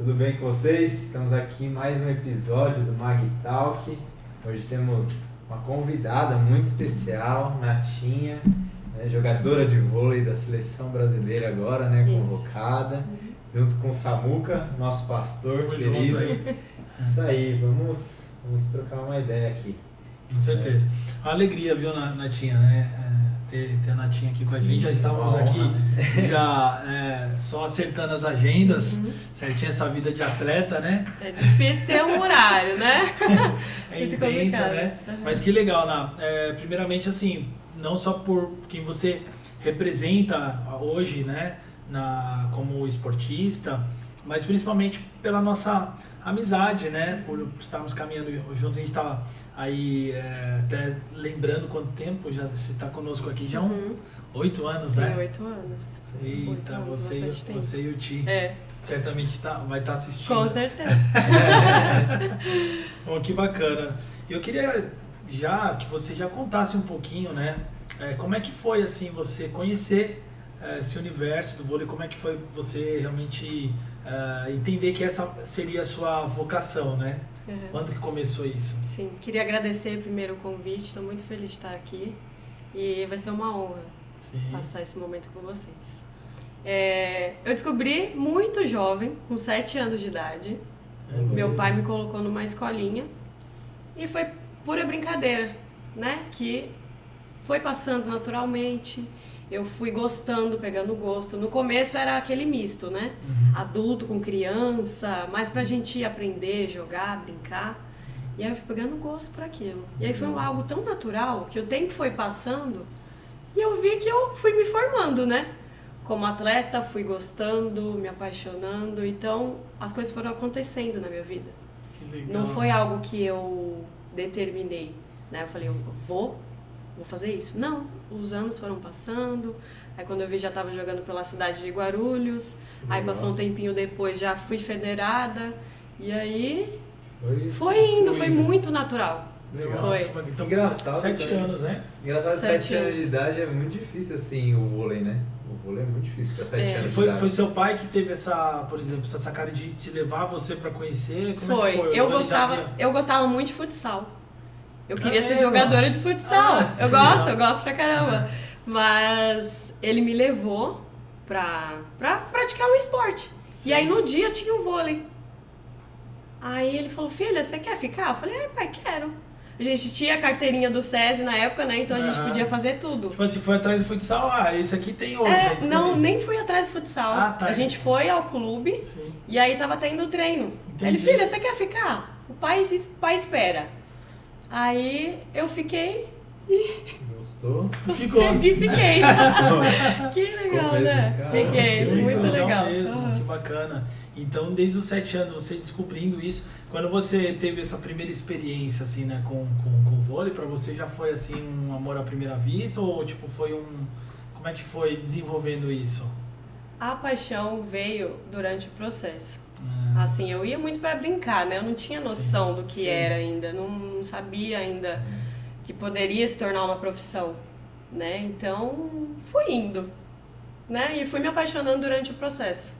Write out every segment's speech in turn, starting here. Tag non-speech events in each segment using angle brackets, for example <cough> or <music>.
Tudo bem com vocês? Estamos aqui em mais um episódio do Mag Talk. Hoje temos uma convidada muito especial, Natinha, né, jogadora de vôlei da seleção brasileira agora, né, convocada, junto com o Samuca, nosso pastor Tamo querido. aí. <laughs> Isso aí, vamos, vamos trocar uma ideia aqui. Com certeza. Uma alegria, viu, Na- Natinha, né? Ter, ter a Natinha aqui com a Sim, gente. Já estávamos aqui já <laughs> é, só acertando as agendas, Uhum. certinho essa vida de atleta, né? É difícil ter um horário, né? <laughs> É Muito intensa, complicado. né? Uhum. Mas que legal, Ná. É, primeiramente, assim, não só por quem você representa hoje, né? Na, como esportista, mas principalmente pela nossa amizade, né? Por, por estarmos caminhando juntos, a gente tá aí é, até lembrando quanto tempo já você está conosco aqui, já há um- Uhum. oito anos, Tem né? oito anos. Oito Eita, anos, você, e- você e o Ti É, certamente tá, vai estar assistindo. com certeza. <laughs> Bom, que bacana. Eu queria já que você já contasse um pouquinho, né? é, como é que foi assim você conhecer é, esse universo do vôlei? Como é que foi você realmente é, entender que essa seria a sua vocação, né? Uhum. Quando que começou isso? Sim, queria agradecer primeiro o convite, estou muito feliz de estar aqui e vai ser uma honra Sim. passar esse momento com vocês. É, eu descobri muito jovem, com sete anos de idade. Meu pai me colocou numa escolinha e foi pura brincadeira, né? Que foi passando naturalmente. Eu fui gostando, pegando gosto. No começo era aquele misto, né? Uhum. Adulto com criança, mas pra gente aprender, jogar, brincar. E aí eu fui pegando gosto por aquilo. E aí foi um algo tão natural que o tempo foi passando e eu vi que eu fui me formando, né? Como atleta, fui gostando, me apaixonando. Então as coisas foram acontecendo na minha vida. Que legal. Não foi algo que eu determinei, né? Eu falei, eu vou, vou fazer isso. Não, os anos foram passando. Aí quando eu vi já estava jogando pela cidade de Guarulhos. Aí legal. passou um tempinho depois já fui federada. E aí Foi, foi indo, foi fluindo. muito natural. Legal. Foi. Então, Engraçado, Sete cara. anos, né? Engraçado, Sete sete anos de idade é muito difícil assim o vôlei, né? O vôlei é muito difícil para sete É. anos de Foi, idade. foi seu pai que teve essa, por exemplo, essa sacada de, de levar você para conhecer? Como Foi. É que foi? Eu já gostava, eu gostava muito de futsal. Eu queria ser jogadora de futsal. Ah, eu gosto, eu gosto pra caramba. Mas ele me levou pra, pra praticar um esporte. Sim. E aí no dia tinha o vôlei. Aí ele falou, filha, você quer ficar? Eu falei, ai pai, quero. A gente tinha a carteirinha do SESI na época, né? Então a gente Ah. podia fazer tudo. Tipo assim, foi atrás do futsal, ah, esse aqui tem hoje. É, não, nem fui atrás do futsal. Ah, tá. A gente foi ao clube Sim. e aí tava tendo treino. Entendi. Ele, filha, você quer ficar? O pai, o pai espera. Aí eu fiquei Gostou? Ficou. e fiquei. <laughs> que legal, né? cara. Fiquei, Que muito legal. mesmo, Aham. que bacana. Então, desde os sete anos, você descobrindo isso, quando você teve essa primeira experiência, assim, né, com, com, com o vôlei, pra você já foi, assim, um amor à primeira vista? Ou, tipo, foi um... Como é que foi desenvolvendo isso? A paixão veio durante o processo. Ah, Assim, eu ia muito pra brincar, né? Eu não tinha noção do que sim. era ainda, não, sabia ainda que poderia se tornar uma profissão, né? Então, fui indo, né? E fui me apaixonando durante o processo.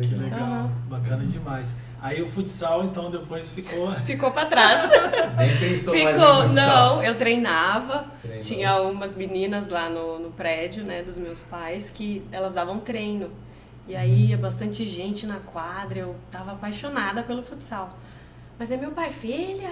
que legal, bacana demais. Aí o futsal, então, depois ficou... <laughs> Ficou pra trás. <laughs> Nem pensou mais Ficou, no futsal. não, eu treinava. Treinou. Tinha umas meninas lá no, no prédio, né, dos meus pais, que elas davam treino. E aí ia bastante gente na quadra, eu tava apaixonada pelo futsal. Mas aí meu pai, filha,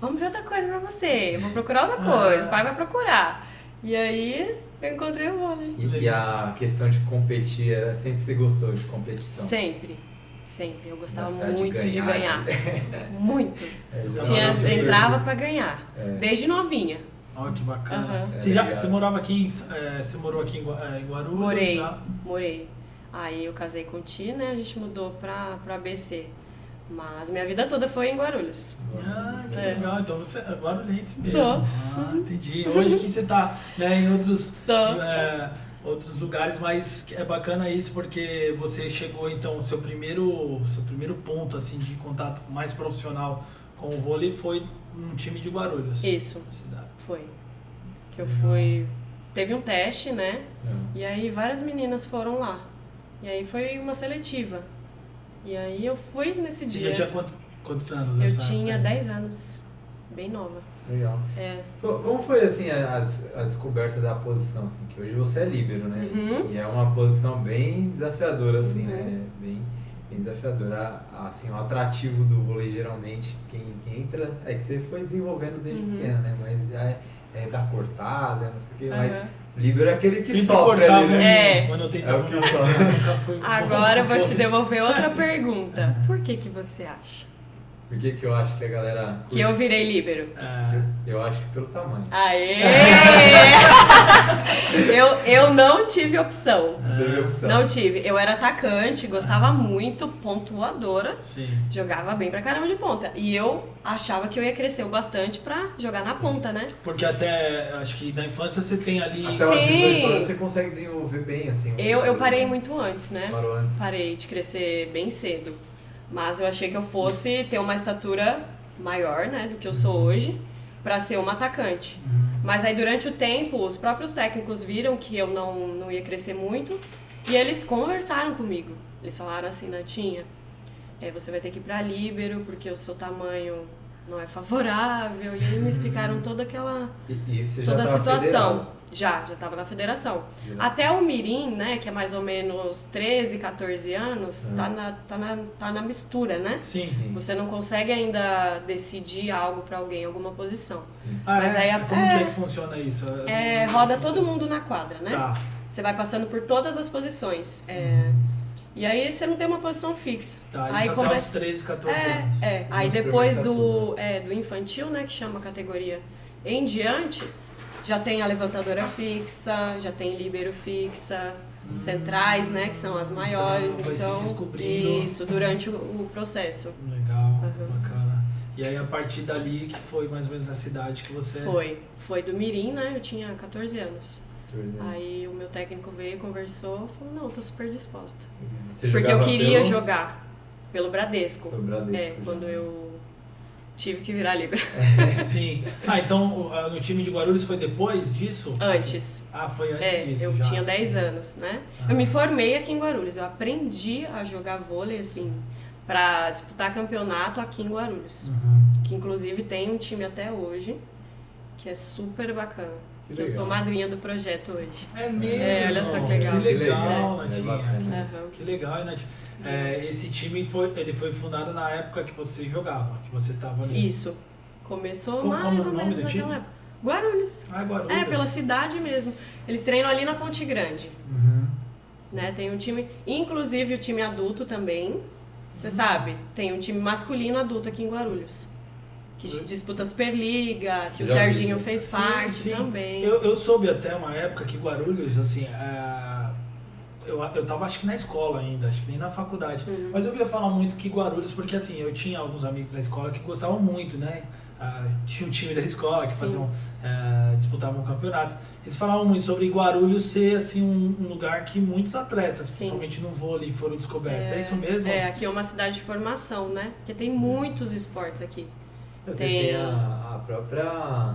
vamos ver outra coisa pra você, vou procurar outra coisa, Ah. o pai vai procurar. E aí eu encontrei o vôlei. E, e a questão de competir, era sempre você gostou de competição? Sempre, sempre. Eu gostava muito de ganhar, ganhar. <laughs> Muito. É, já Tinha, entrava pra ganhar, É. desde novinha. Olha que bacana. Você, É já, legal. você morava aqui em, é, você morou aqui é, em Guarulhos? Morei, já? morei. Aí eu casei com o Ti, né? A gente mudou pra, pra ABC. Mas minha vida toda foi em Guarulhos. Ah, que É. legal. Então você é guarulhense mesmo. Sou. Ah, entendi. Hoje que você tá né, em outros, é, outros lugares, mas é bacana isso porque você chegou então, o seu primeiro, seu primeiro ponto assim de contato mais profissional com o vôlei foi um time de Guarulhos. Isso, Cidade. foi. Que eu fui. Teve um teste, né? Não. E aí várias meninas foram lá. E aí foi uma seletiva. E aí eu fui nesse Você dia. já tinha quanto- quantos anos? Eu tinha época? 10 anos. Bem nova. Legal. É. Co- Como foi assim a, a des- a descoberta da posição, assim, que hoje você é líbero, né? Uhum. E é uma posição bem desafiadora, assim, Uhum. né? Bem, bem desafiadora. Assim, o atrativo do vôlei geralmente, quem, quem entra, é que você foi desenvolvendo desde Uhum. pequeno, né? Mas já é, é da cortada, não sei o quê. Mas. Líbero é aquele que Sempre sofre ali, né? É. quando eu É tentava o que só. nunca fui bom. Agora eu vou te devolver outra pergunta. Por que que você acha? Por que, que eu acho que a galera. Que eu virei líbero? É, Eu acho que pelo tamanho. Aê! <laughs> eu, eu não tive opção. Teve opção. Não tive. Eu era atacante, gostava muito, pontuadora. sim. Jogava bem pra caramba de ponta. E eu achava que eu ia crescer o bastante pra jogar na Sim. ponta, né? Porque até, acho que na infância você tem ali... Até os Sim. 18 anos você consegue desenvolver bem, assim. Eu, eu parei muito antes, né? Parou antes. Parei de crescer bem cedo. Mas eu achei que eu fosse ter uma estatura maior, né, do que eu sou hoje, pra ser uma atacante. Uhum. Mas aí durante o tempo, os próprios técnicos viram que eu não, não ia crescer muito e eles conversaram comigo. Eles falaram assim, Natinha, é, você vai ter que ir pra líbero porque o seu tamanho não é favorável. E aí me explicaram toda aquela já toda a situação. Já, já estava na federação. Federação. Até o Mirim, né, que é mais ou menos 13, 14 anos, Uhum. tá, na, tá, na, tá na mistura, né? Sim. Sim. Você não consegue ainda decidir algo para alguém, alguma posição. Sim. Ah, Mas é? aí a- Como é. que é que funciona isso? É, roda todo mundo na quadra, né? Tá. Você vai passando por todas as posições. É, E aí você não tem uma posição fixa. Tá, Aí até começa- os 13, 14 É, anos. é. Aí depois do, tudo, é, do infantil, né, que chama a categoria em diante, já tem a levantadora fixa, já tem líbero fixa, centrais, né, que são as maiores. Então, vai se Então, descobrindo. isso, durante o, o processo. Legal, Uhum. bacana. E aí a partir dali que foi mais ou menos na cidade que você... Foi. Foi do Mirim, né, eu tinha 14 anos. Uhum. Aí o meu técnico veio, conversou, falou, não, tô super disposta. Você Porque eu queria pelo- jogar pelo Bradesco. pelo Bradesco, É, já. quando eu tive que virar livre. <laughs> Sim. Ah, então no time de Guarulhos foi depois disso? Antes. Ah, foi antes É, disso eu já. tinha 10 anos, né? Ah. Eu me formei aqui em Guarulhos. Eu aprendi a jogar vôlei, assim, pra disputar campeonato aqui em Guarulhos. Uhum. Que inclusive tem um time até hoje, que é super bacana. Que Que, eu sou madrinha do projeto hoje. É mesmo? É, olha só que legal. Que Que legal, é Natinha. Que legal, hein, Nath? É, esse time foi, ele foi fundado na época que você jogava, que você tava ali. Isso. Começou Como- mais como é ou o nome menos do naquela time? época. Guarulhos. Ah, Guarulhos. É, pela cidade mesmo. Eles treinam ali na Ponte Grande. Uhum. né? Tem um time, inclusive o time adulto também. Uhum. Você sabe, tem um time masculino adulto aqui em Guarulhos. Que disputa Superliga, que o Já vi. Serginho fez Sim, parte sim. também. Eu, eu soube até uma época que Guarulhos, assim, é, eu, eu tava acho que na escola ainda, acho que nem na faculdade. Uhum. Mas eu ouvia falar muito que Guarulhos, porque assim, eu tinha alguns amigos na escola que gostavam muito, né? Ah, tinha um time da escola que Sim. faziam, é, disputavam campeonatos. Eles falavam muito sobre Guarulhos ser assim um, um lugar que muitos atletas, Sim. principalmente no vôlei, foram descobertos. É, isso mesmo? É, aqui é uma cidade de formação, né? Porque tem muitos esportes aqui. Você Tem- tem a, a própria.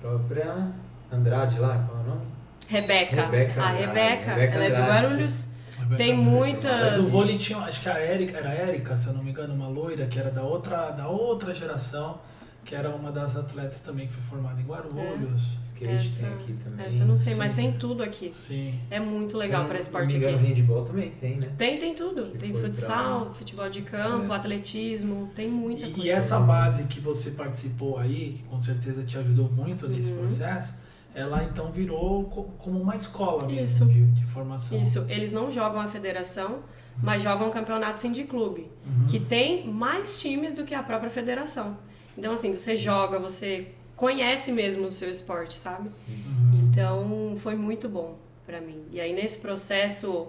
própria Andrade lá, qual é o nome? Rebeca. Rebeca a. Rebeca, Rebeca ela é de Guarulhos. É Tem muitas. Mas o vôlei tinha, acho que a Érica, era a Érica, se eu não me engano, uma loira que era da outra, da outra geração, que era uma das atletas também que foi formada em Guarulhos. Skate Essa- tem aqui também. Essa eu não sei, mas Sim. tem tudo aqui. Sim. É muito legal para esporte me engano, aqui. handball também tem, né? Tem, tem tudo. Que Tem futsal, futebol de campo, É. atletismo, tem muita E, coisa. e essa base que você participou aí, que com certeza te ajudou muito nesse Uhum. processo, ela então virou co- como uma escola mesmo Isso. de, de formação. Isso, eles não jogam a federação, mas jogam o campeonato Clube, Uhum. que tem mais times do que a própria federação. Então, assim, você joga, você conhece mesmo o seu esporte, sabe? Uhum. Então, foi muito bom pra mim. E aí, nesse processo,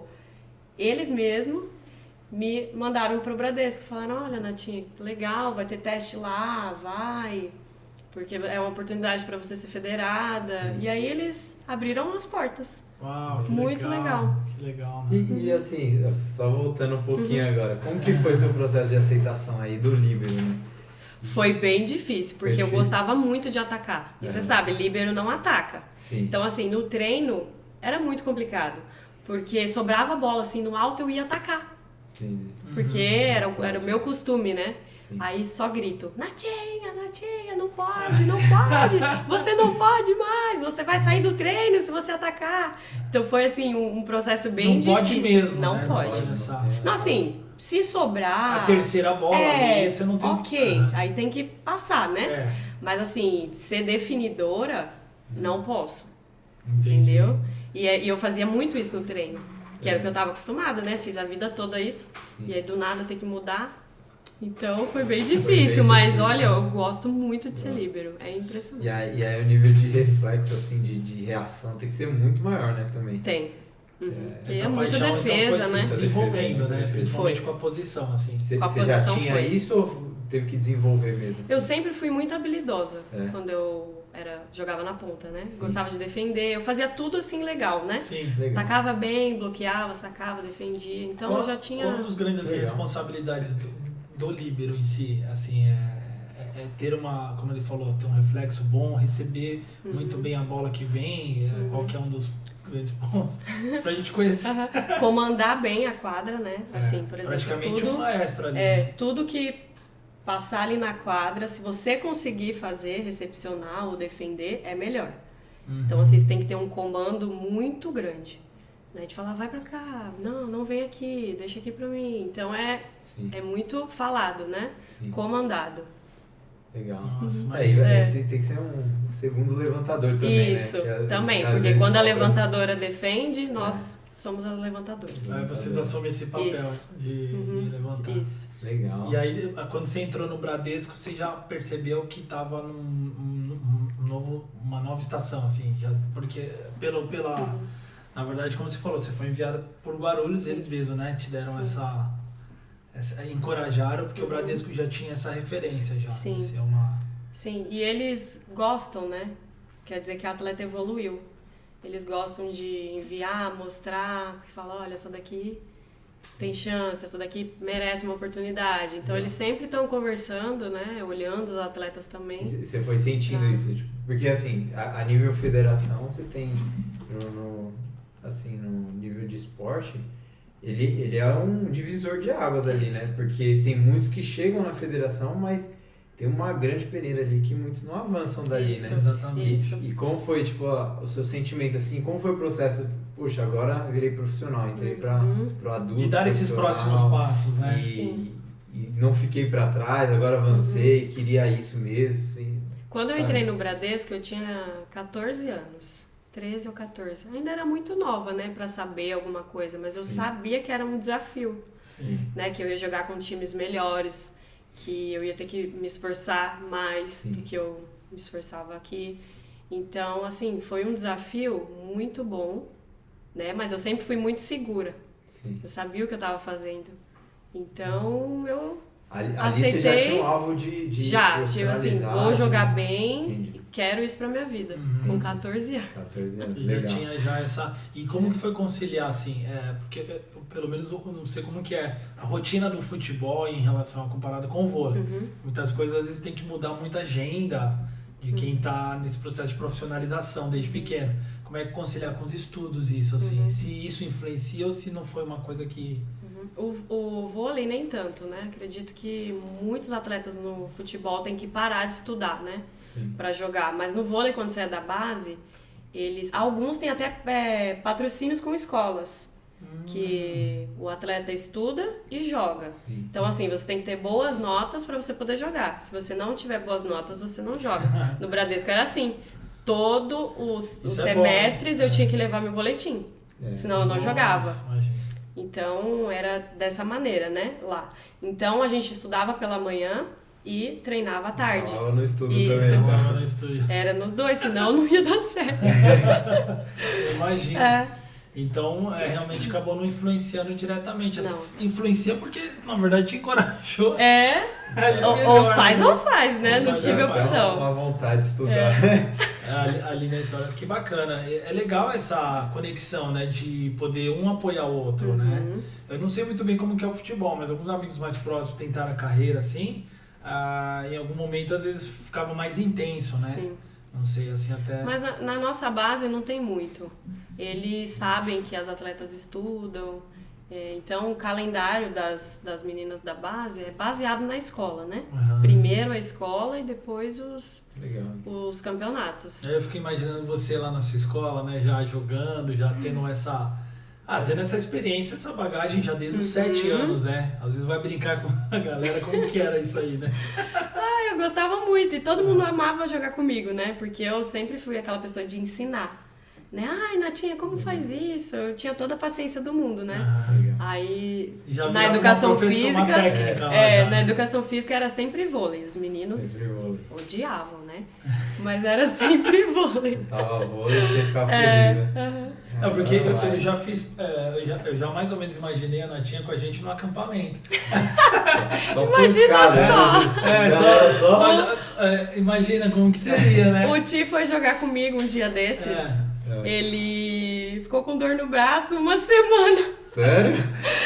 eles mesmos me mandaram pro Bradesco. Falaram, olha, Natinha, legal, vai ter teste lá, vai. Porque é uma oportunidade para você ser federada. Sim. E aí, eles abriram as portas. Uau, que Muito legal. Que legal, né? E, e, assim, só voltando um pouquinho agora, como que foi seu processo de aceitação aí do Líbero, né? Foi bem difícil, porque Foi eu gostava muito de atacar. E É. você sabe, líbero não ataca. Sim. Então, assim, no treino era muito complicado. Porque sobrava a bola assim no alto, eu ia atacar. Entendi. Porque Uhum. era, o- era o meu costume, né? Sim. Aí só grito, Natinha, Natinha, não pode, não pode, você não pode mais, você vai sair do treino se você atacar. Então foi assim, um, um processo bem não pode difícil. mesmo, não né? pode. pode Não, assim, se sobrar. A terceira bola é, ali, você não tem Ok, Ah, aí tem que passar, né? É, Mas assim, ser definidora, não posso. entendi. Entendeu? E, é- e eu fazia muito isso no treino. Que era o que eu tava acostumada, né? Fiz a vida toda isso. Sim. E aí do nada ter que mudar. Então foi bem Foi difícil, bem mas difícil. olha, eu gosto muito de ser líbero. É impressionante. E aí, e aí o nível de reflexo, assim, de, de reação tem que ser muito maior, né, também. Tem. Uhum. É, E é Essa muita paixão, então, defesa, foi né? se desenvolvendo, né? Principalmente Foi. com a posição, assim. Você Com a você já tinha foi. isso ou teve que desenvolver mesmo? assim? Eu sempre fui muito habilidosa É. quando eu era, jogava na ponta, né? Sim. Gostava de defender. Eu fazia tudo assim legal, né? Sim. Legal. Tacava bem, bloqueava, sacava, defendia. Então qual, eu já tinha. Qual dos grandes assim, responsabilidades do, do líbero em si, assim, é, é- é ter uma, como ele falou, ter um reflexo bom, receber Uhum. muito bem a bola que vem, é, qual que é um dos grandes pontos <laughs> pra gente conhecer. Comandar bem a quadra, né? É, Assim, por exemplo, praticamente tudo. um maestro ali. É, né? tudo que passar ali na quadra, se você conseguir fazer, recepcionar ou defender, é melhor. Uhum. Então, assim, você tem que ter um comando muito grande. Né? De falar, vai pra cá, não, não vem aqui, deixa aqui pra mim. Então, é, Sim, é muito falado, né? sim. Comandado. Legal. Nossa, mas Aí, É. tem, tem que ser um segundo levantador também, Isso, né? Que é- também. que Porque quando a levantadora defende, nós somos as levantadoras. Aí vocês assumem esse papel Isso. de, Uhum, de levantar. Isso. Legal. E aí, quando você entrou no Bradesco, você já percebeu que estava num, num- um novo, uma nova estação, assim, já, porque pelo, pela, Uhum. na verdade, como você falou, você foi enviada por Guarulhos, eles Isso. mesmos, né, te deram Isso. essa, essa, encorajaram, porque o Uhum. Bradesco já tinha essa referência já, Sim. ser uma, Sim, e eles gostam, né? Quer dizer que a atleta evoluiu. Eles gostam de enviar, mostrar, falar, olha, essa daqui tem chance, essa daqui merece uma oportunidade. Então eles sempre estão conversando, né? Olhando os atletas também. E Você foi sentindo Ah. isso? tipo, porque assim, a, a nível federação, você tem no, no- assim, no nível de esporte, ele, ele é um divisor de águas ali, Isso. né? Porque tem muitos que chegam na federação, mas tem uma grande peneira ali que muitos não avançam dali, Isso. né? exatamente. E, Isso. e como foi, tipo, a- o seu sentimento, assim, como foi o processo? Puxa, agora virei profissional, entrei para Uhum. pro adulto. De dar esses próximos passos, né? E, Sim. e não fiquei para trás, agora avancei, queria isso mesmo, assim. Quando eu entrei no Bradesco, eu tinha 14 anos. 13 ou 14. Ainda era muito nova, né, Pra saber alguma coisa, mas eu Sim. sabia que era um desafio. Sim. né? Que eu ia jogar com times melhores, que eu ia ter que me esforçar mais Sim. do que eu me esforçava aqui. Então, assim, foi um desafio muito bom, né? Mas eu sempre fui muito segura. Sim. Eu sabia o que eu estava fazendo. Então, eu Ali, ali você já Aceitei. tinha um alvo de, de já, tipo assim, vou de- jogar bem Entendi. e quero isso pra minha vida. Uhum. Com 14 anos. 14 anos, E já legal. tinha já essa. E como que foi conciliar, assim? É, porque eu, pelo menos eu não sei como que é a rotina do futebol em relação a comparada com o vôlei. Uhum. Muitas coisas às vezes tem que mudar muita agenda de quem está nesse processo de profissionalização desde pequeno. Como é que conciliar com os estudos isso, assim? Uhum. Se isso influencia ou se não foi uma coisa que. O, o vôlei nem tanto, né? Acredito que muitos atletas no futebol têm que parar de estudar, né? Pra jogar. Mas no vôlei, quando você é da base, eles. Alguns têm até é, patrocínios com escolas. Que o atleta estuda e joga. Sim. Então, assim, você tem que ter boas notas para você poder jogar. Se você não tiver boas notas, você não joga. <laughs> No Bradesco era assim. Todos os, os Isso é bom, semestres né? eu tinha que levar meu boletim. É. Senão eu não jogava. Nossa. Então era dessa maneira, né? Lá. Então a gente estudava pela manhã e treinava à tarde. Tava no estudo Isso. também. Então, tá? lá no estúdio. Era nos dois, senão não ia dar certo. <laughs> Eu imagino. É. Então, é, realmente acabou não influenciando diretamente. Não. Influencia porque, na verdade, te encorajou. É. Ali Ou, melhor, ou faz né? ou faz, né? Ou Não faz tive ou. Dá opção. uma vontade de estudar. <laughs> ali, ali na escola. Que bacana. É é legal essa conexão, né? De poder um apoiar o outro, né? Uhum. Eu não sei muito bem como que é o futebol, mas alguns amigos mais próximos tentaram a carreira assim. ah, em algum momento, às vezes, ficava mais intenso, né? Sim. Não sei, assim, até... Mas na, na nossa base não tem muito. Eles sabem que as atletas estudam É, então, o calendário das, das meninas da base é baseado na escola, né? Aham. Primeiro a escola e depois os, Legal. os campeonatos. Aí eu fico imaginando você lá na sua escola, né, já jogando, já tendo essa. Ah, tendo essa experiência, essa bagagem já desde os Uhum. sete anos, né? Às vezes vai brincar com a galera, como que era isso aí, né? <laughs> Ah, eu gostava muito e todo mundo amava jogar comigo, né? Porque eu sempre fui aquela pessoa de ensinar. Né? Ai, Natinha, como faz isso? Eu tinha toda a paciência do mundo, né? Legal. Aí, Já na educação física, técnica é, já. na educação física era sempre vôlei. Os meninos Sempre vôlei. odiavam, né? Mas era <laughs> sempre vôlei. Tava vôlei, você ficava É, feliz, né? aham. Não, porque eu, eu já fiz, é, eu, já, eu já mais ou menos imaginei a Natinha com a gente no acampamento. <laughs> Só Imagina pancada, só. né? É, só, só- só- é, imagina como que seria, né? O Ti foi jogar comigo um dia desses. É. É. Ele ficou com dor no braço uma semana. Sério?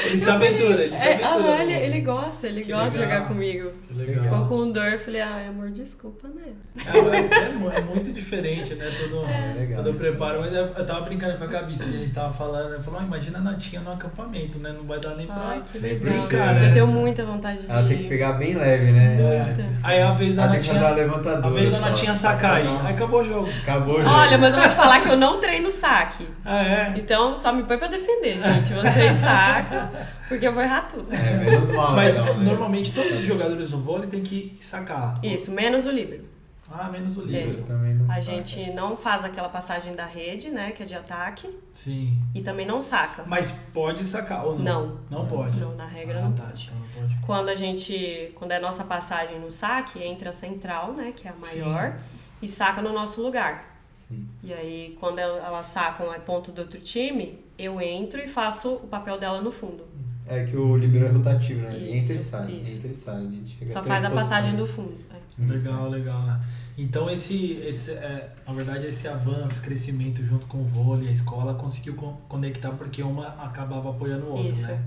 Ele se aventura, ele se É, aventura. aham, ele, ele gosta, ele Que gosta de legal. jogar comigo. Que legal. Ficou com dor, eu falei, ai amor, desculpa, né? É, é é muito diferente, né? Todo, É legal todo o isso. preparo. Mas eu eu tava brincando com a assim, a gente tava falando, eu falou, ah, imagina a Natinha no acampamento, né? Não vai dar nem pra. Ai, que legal. brincar, né? Eu tenho muita vontade de Ela tem que pegar bem leve, né? É. Aí a vez a Ela tem que fazer uma Natinha. levantadora. A vez a. Natinha sacar aí. Aí acabou o jogo. Acabou o jogo. Olha, mas eu vou te falar que eu não treino saque. Ah, é? Então só me põe pra defender, gente. <laughs> Vocês sacam, porque eu vou errar tudo. É, menos mal. Mas então, né? normalmente todos os jogadores do vôlei tem que sacar. Isso, menos o livre. Ah, menos o Eu livre. também não A saco. gente não faz aquela passagem da rede, né, que é de ataque, Sim. e também não saca. Mas pode sacar ou não? Não. Não pode. Não, na regra ah, não tá, pode. Então não pode. Quando a gente, quando é a nossa passagem no saque, entra a central, né, que é a maior, e saca no nosso lugar. Sim. E aí, quando el- elas sacam a ponto do outro time, eu entro e faço o papel dela no fundo. É que o libero é rotativo, né? Entra e Isso, sai, isso. entra e sai. A gente Só faz a passagem do fundo. é. Legal, legal, né? Então esse, esse é, na verdade esse avanço, crescimento junto com o vôlei, a escola conseguiu con- conectar porque uma acabava apoiando o outro, Isso. né?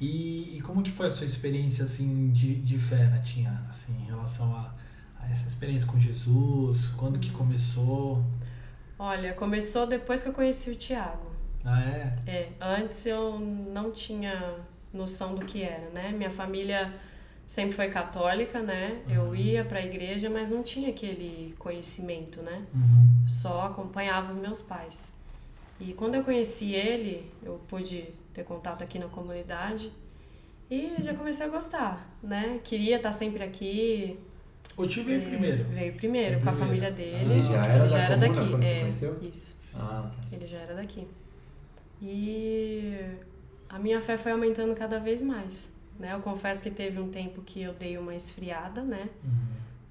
E, e como que foi a sua experiência assim de, de fé, Natinha, assim, em relação a, a essa experiência com Jesus? Quando que começou? Olha, começou depois que eu conheci o Tiago. Ah, é? É, antes eu não tinha noção do que era, né? Minha família sempre foi católica, né? Eu Uhum. ia para a igreja, mas não tinha aquele conhecimento, né? Uhum. Só acompanhava os meus pais. E quando eu conheci ele, eu pude ter contato aqui na comunidade e já comecei a gostar, né? Queria estar sempre aqui. O tio veio É, primeiro. Veio primeiro, com a família dele. Ele já era ele da já era comuna daqui. quando você é, conheceu? Isso. Ah, tá. Ele já era daqui. E a minha fé foi aumentando cada vez mais. Né? Eu confesso que teve um tempo que eu dei uma esfriada, né? Uhum.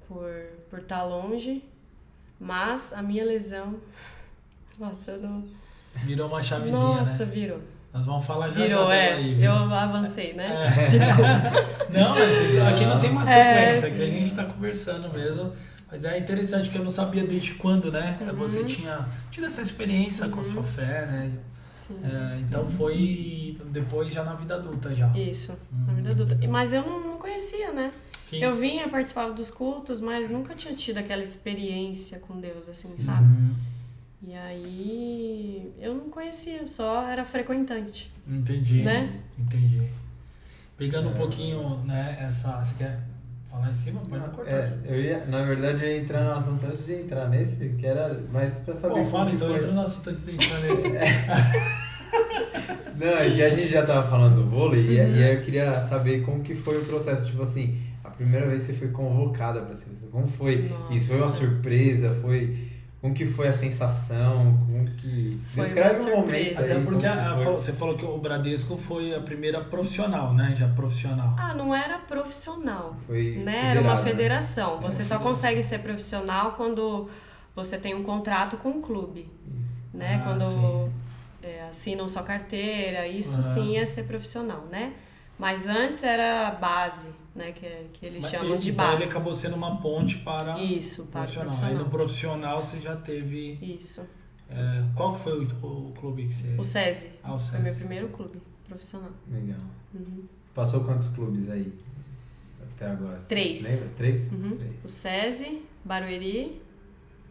Por por estar longe. Mas a minha lesão. <laughs> Nossa, eu não. Virou uma chavezinha, Nossa, né? virou. Nós vamos falar já Virou, já é. aí? Eu avancei, né? É. <laughs> Desculpa. <laughs> Não, aqui não tem uma É. sequência, aqui a gente tá conversando mesmo. Mas é interessante porque eu não sabia desde quando, né? Uhum. Você tinha tido essa experiência com a sua fé, né? Sim. É, então foi depois já na vida adulta já. Isso, na vida adulta. Mas eu não, não conhecia, né? Sim. Eu vinha, participava dos cultos, mas nunca tinha tido aquela experiência com Deus, assim, Sim. sabe? E aí eu não conhecia, só era frequentante. Entendi. Né? Entendi. Pegando um É. pouquinho, né, essa. Você quer falar em cima? Pode não cortar. É, eu ia, na verdade, eu ia entrar no assunto antes de entrar nesse, que era mais pra saber Bom, como fala que então, foi. entra no assunto antes de entrar nesse. <laughs> Não, é que a gente já tava falando do vôlei e, Uhum. e aí eu queria saber como que foi o processo, tipo assim, a primeira vez que você foi convocada pra seleção, como foi Nossa. isso? Foi uma surpresa? Foi... Como que foi a sensação? Como que... Foi Descreve um momento surpresa. aí, É porque a- você falou que o Bradesco foi a primeira profissional, né? Já profissional. Ah, não era profissional, Foi né? Era uma né? federação. É, Você só federação. consegue ser profissional quando você tem um contrato com o clube, Isso. né? Ah, quando é, assinam sua carteira, isso Ah. sim é ser profissional, né? Mas antes era base, né? Que, que eles Mas chamam ele- de então base. ele acabou sendo uma ponte para Isso, para o profissional. Aí profissional. no profissional você já teve. Isso. é, qual que foi o, o clube que você. O SESI. Ah, o Foi meu SESI. primeiro clube profissional. Legal. Uhum. Passou quantos clubes aí? Até agora? Três. Lembra? Três? Uhum. Três. O SESI, Barueri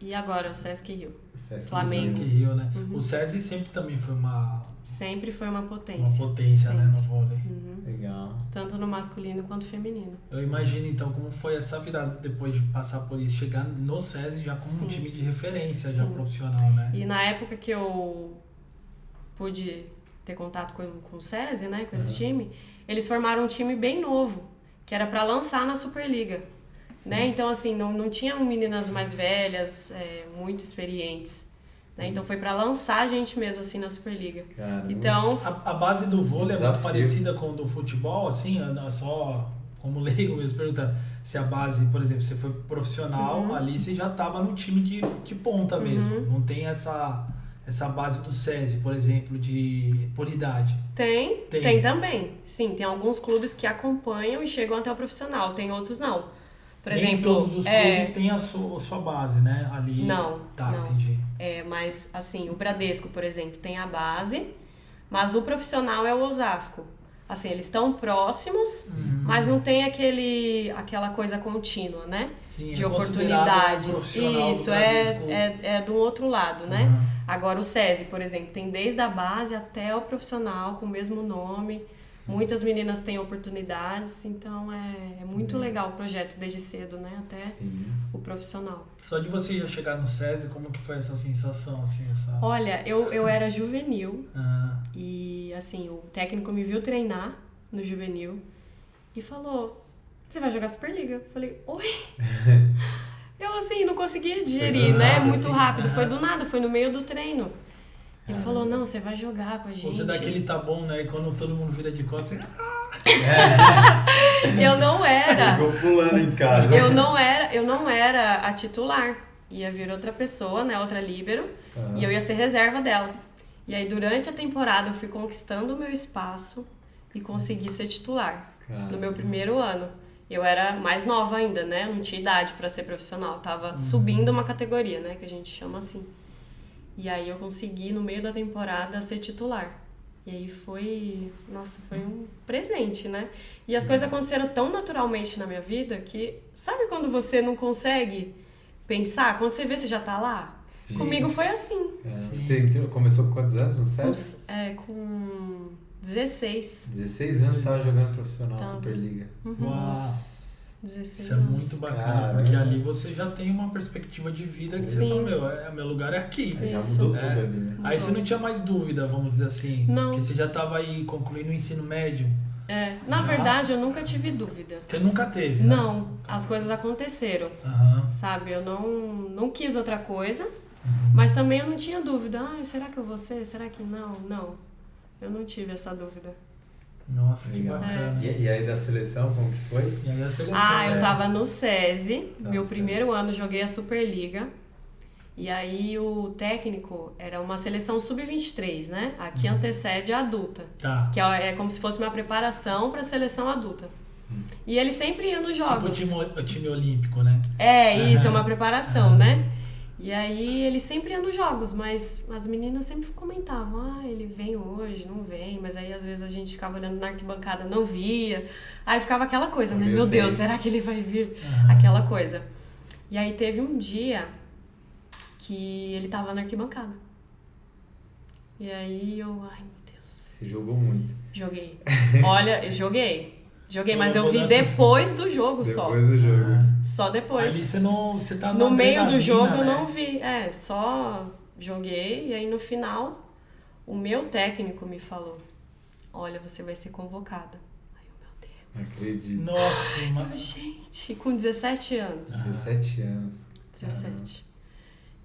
e agora o Sesc Rio. Sesc Flamengo. Sesc Rio, né? Uhum. O SESI sempre também foi uma, Sempre foi uma Uma potência. potência, né, Sempre. no vôlei. Uhum. Legal. Tanto no masculino quanto feminino. Eu imagino então como foi essa virada depois de passar por isso, chegar no SESI já como um Sim. time de referência, já Sim. profissional, né? E na época que eu pude ter contato com, com o SESI, né, com esse Uhum. time, eles formaram um time bem novo, que era para lançar na Superliga. Né? Então, assim, não, não tinham meninas mais velhas, é, muito experientes. Né? Então, foi para lançar a gente mesmo, assim, na Superliga. Cara, Então, A, a base do vôlei é muito Desafio. parecida com a do futebol, assim, é só como leigo mesmo perguntando se a base, por exemplo, você foi profissional, Uhum. ali você já estava no time de, de ponta mesmo. Não tem essa, essa base do SESI, por exemplo, de por idade. tem, Tem. tem, também. Sim, tem alguns clubes que acompanham e chegam até o profissional, tem outros não. Por Nem exemplo, todos os é, clubes têm a sua, a sua base, né? Ali. Não, Tá, não. entendi. É, mas assim, o Bradesco, por exemplo, tem a base, mas o profissional é o Osasco. Assim, eles estão próximos, Uhum. mas não tem aquele, aquela coisa contínua, né? Sim, De é oportunidades. Isso, é, é, é do outro lado, né? Uhum. Agora o SESI, por exemplo, tem desde a base até o profissional com o mesmo nome. Muitas meninas têm oportunidades, então é, é muito legal o projeto desde cedo, né? Até Sim. o profissional. Só de você já chegar no SESI, como que foi essa sensação, assim, essa... Olha, eu, eu era juvenil, Ah, E assim, o técnico me viu treinar no juvenil e falou: Você vai jogar Superliga? Eu falei: Oi? <laughs> Eu assim, não conseguia digerir, né? nada, Muito assim. rápido, foi do nada, foi no meio do treino. Ele Caramba. falou: Não, você vai jogar com a gente. você dá aquele tá bom, né? E quando todo mundo vira de costas, você... <laughs> Eu não era. Ficou pulando em casa. Eu não era, eu não era a titular. Ia vir outra pessoa, né? Outra líbero. Ah. E eu ia ser reserva dela. E aí, durante a temporada, eu fui conquistando o meu espaço e consegui ser titular. Cara. No meu primeiro ano. Eu era mais nova ainda, né? Não tinha idade para ser profissional. Tava subindo uma categoria, né? Que a gente chama assim. E aí eu consegui, no meio da temporada, ser titular. E aí foi. Nossa, foi um presente, né? E as coisas aconteceram tão naturalmente na minha vida que. Sabe quando você não consegue pensar? Quando você vê, você já tá lá? Sim. Comigo foi assim. É, Sim. Você começou com quantos anos no Com, SESI? é, com 16. 16 anos tava jogando profissional Tava. Superliga. Uhum. Uau, 16 isso é anos. muito bacana, Caramba. porque ali você já tem uma perspectiva de vida que você Sim. fala, meu, é, meu lugar é aqui. Aí já Isso. mudou tudo É. ali, né? Aí você não tinha mais dúvida, vamos dizer assim, Não. que você já estava aí concluindo o ensino médio. É, na Já? verdade, eu nunca tive dúvida. Você nunca teve, né? Não, as coisas aconteceram, Aham. sabe? Eu não, não quis outra coisa, Uhum. mas também eu não tinha dúvida. Ah, será que eu vou ser? Será que não? Não, eu não tive essa dúvida. Nossa, que Legal. bacana. E, e aí da seleção, como que foi? E aí a seleção. Ah, eu né? tava no SESI, Tá, meu primeiro ano joguei a Superliga. E aí o técnico era uma seleção sub-23, né? Aqui Uhum. antecede a adulta. Tá. Que é é como se fosse uma preparação para a seleção adulta. E ele sempre ia nos Tipo jogos. o time, o time olímpico, né? É, isso, é Aham. uma preparação, né? E aí ele sempre ia nos jogos, mas as meninas sempre comentavam, ah, ele vem hoje, não vem, mas aí às vezes a gente ficava olhando na arquibancada, não via. Aí ficava aquela coisa, né? Meu Meu Deus, Deus. será que ele vai vir? Aham. Aquela coisa. E aí teve um dia que ele tava na arquibancada. E aí eu, ai meu Deus. Você jogou muito. Joguei. Olha, eu joguei. Joguei, mas eu vi depois do <laughs> jogo só. Depois do jogo. Só depois. Ali você não. Você tá No meio do jogo eu né? não vi. É, só joguei e aí no final o meu técnico me falou: Olha, você vai ser convocada. Aí eu, meu Deus. Não acredito. Nossa, Eu, mano. gente, com 17 anos. 17 anos. 17.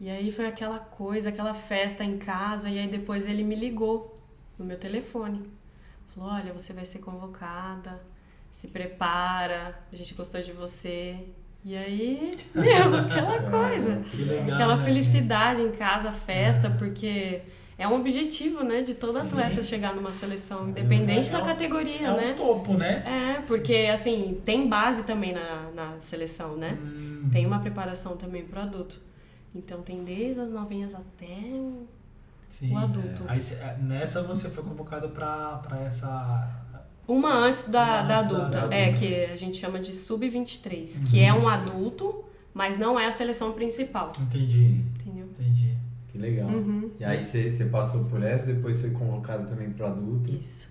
E aí foi aquela coisa, aquela festa em casa, e aí depois ele me ligou no meu telefone. Falou: Olha, você vai ser convocada, se prepara, a gente gostou de você. E aí, <laughs> meu, aquela coisa. Que legal. Aquela né, felicidade em casa, festa, porque é um objetivo, né, de todo Sim. atleta chegar numa seleção, independente É da um- categoria, É um né? topo, né? É, porque assim, tem base também na, na seleção, né? Hum, Tem uma preparação também pro adulto. Então tem desde as novinhas até o- sim. o adulto. Aí cê- nessa você foi convocada pra, pra essa. Uma antes da, Uma da antes da- adulta, da é, adulta. que a gente chama de sub-23, que é um adulto, mas não é a seleção principal, Entendi, entendeu? entendi. Que legal. Uhum. E aí você, passou por essa, depois foi convocado também pro adulto. Isso.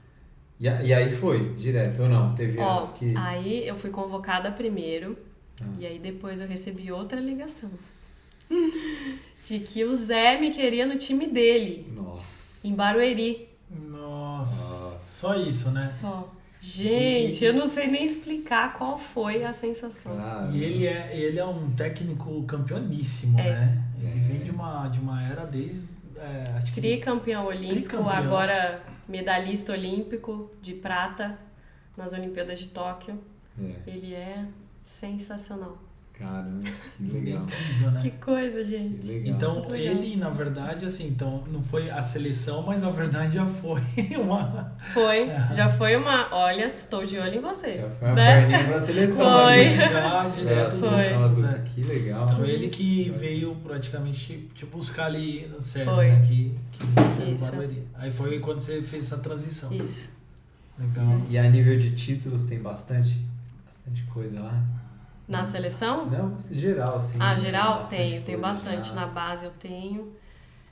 E, e aí foi, direto ou não? Teve Ó, anos que. aí eu fui convocada primeiro Ah. e aí depois eu recebi outra ligação. <laughs> De que o Zé me queria no time dele, Nossa. em Barueri. Nossa, Nossa. Só isso, né? Só. Gente, eu não sei nem explicar qual foi a sensação. E ele é, ele é um técnico campeoníssimo, É. né? Ele É. vem de uma, de uma era desde. É, acho que Tricampeão olímpico, Tricampeão. agora medalhista olímpico de prata nas Olimpíadas de Tóquio. É, Ele é sensacional. Caramba, que é legal. incrível, né? Que coisa, Que gente. legal. Então, Muito legal. ele, na verdade, assim, então, não foi a seleção, mas na verdade já foi <laughs> uma. Foi, já foi uma. Olha, estou de olho em você. Já foi uma né? pra seleção. Foi. né? Já É, direto Foi. Zé. Que legal. Então, ele que veio praticamente te buscar ali no Foi. né? Que, que você. Aí foi quando você fez essa transição. Isso. Legal. E, e a nível de títulos tem bastante, bastante coisa lá? Na seleção? Não, geral, assim. Ah, geral? Tenho, tenho bastante. já. Na base eu tenho.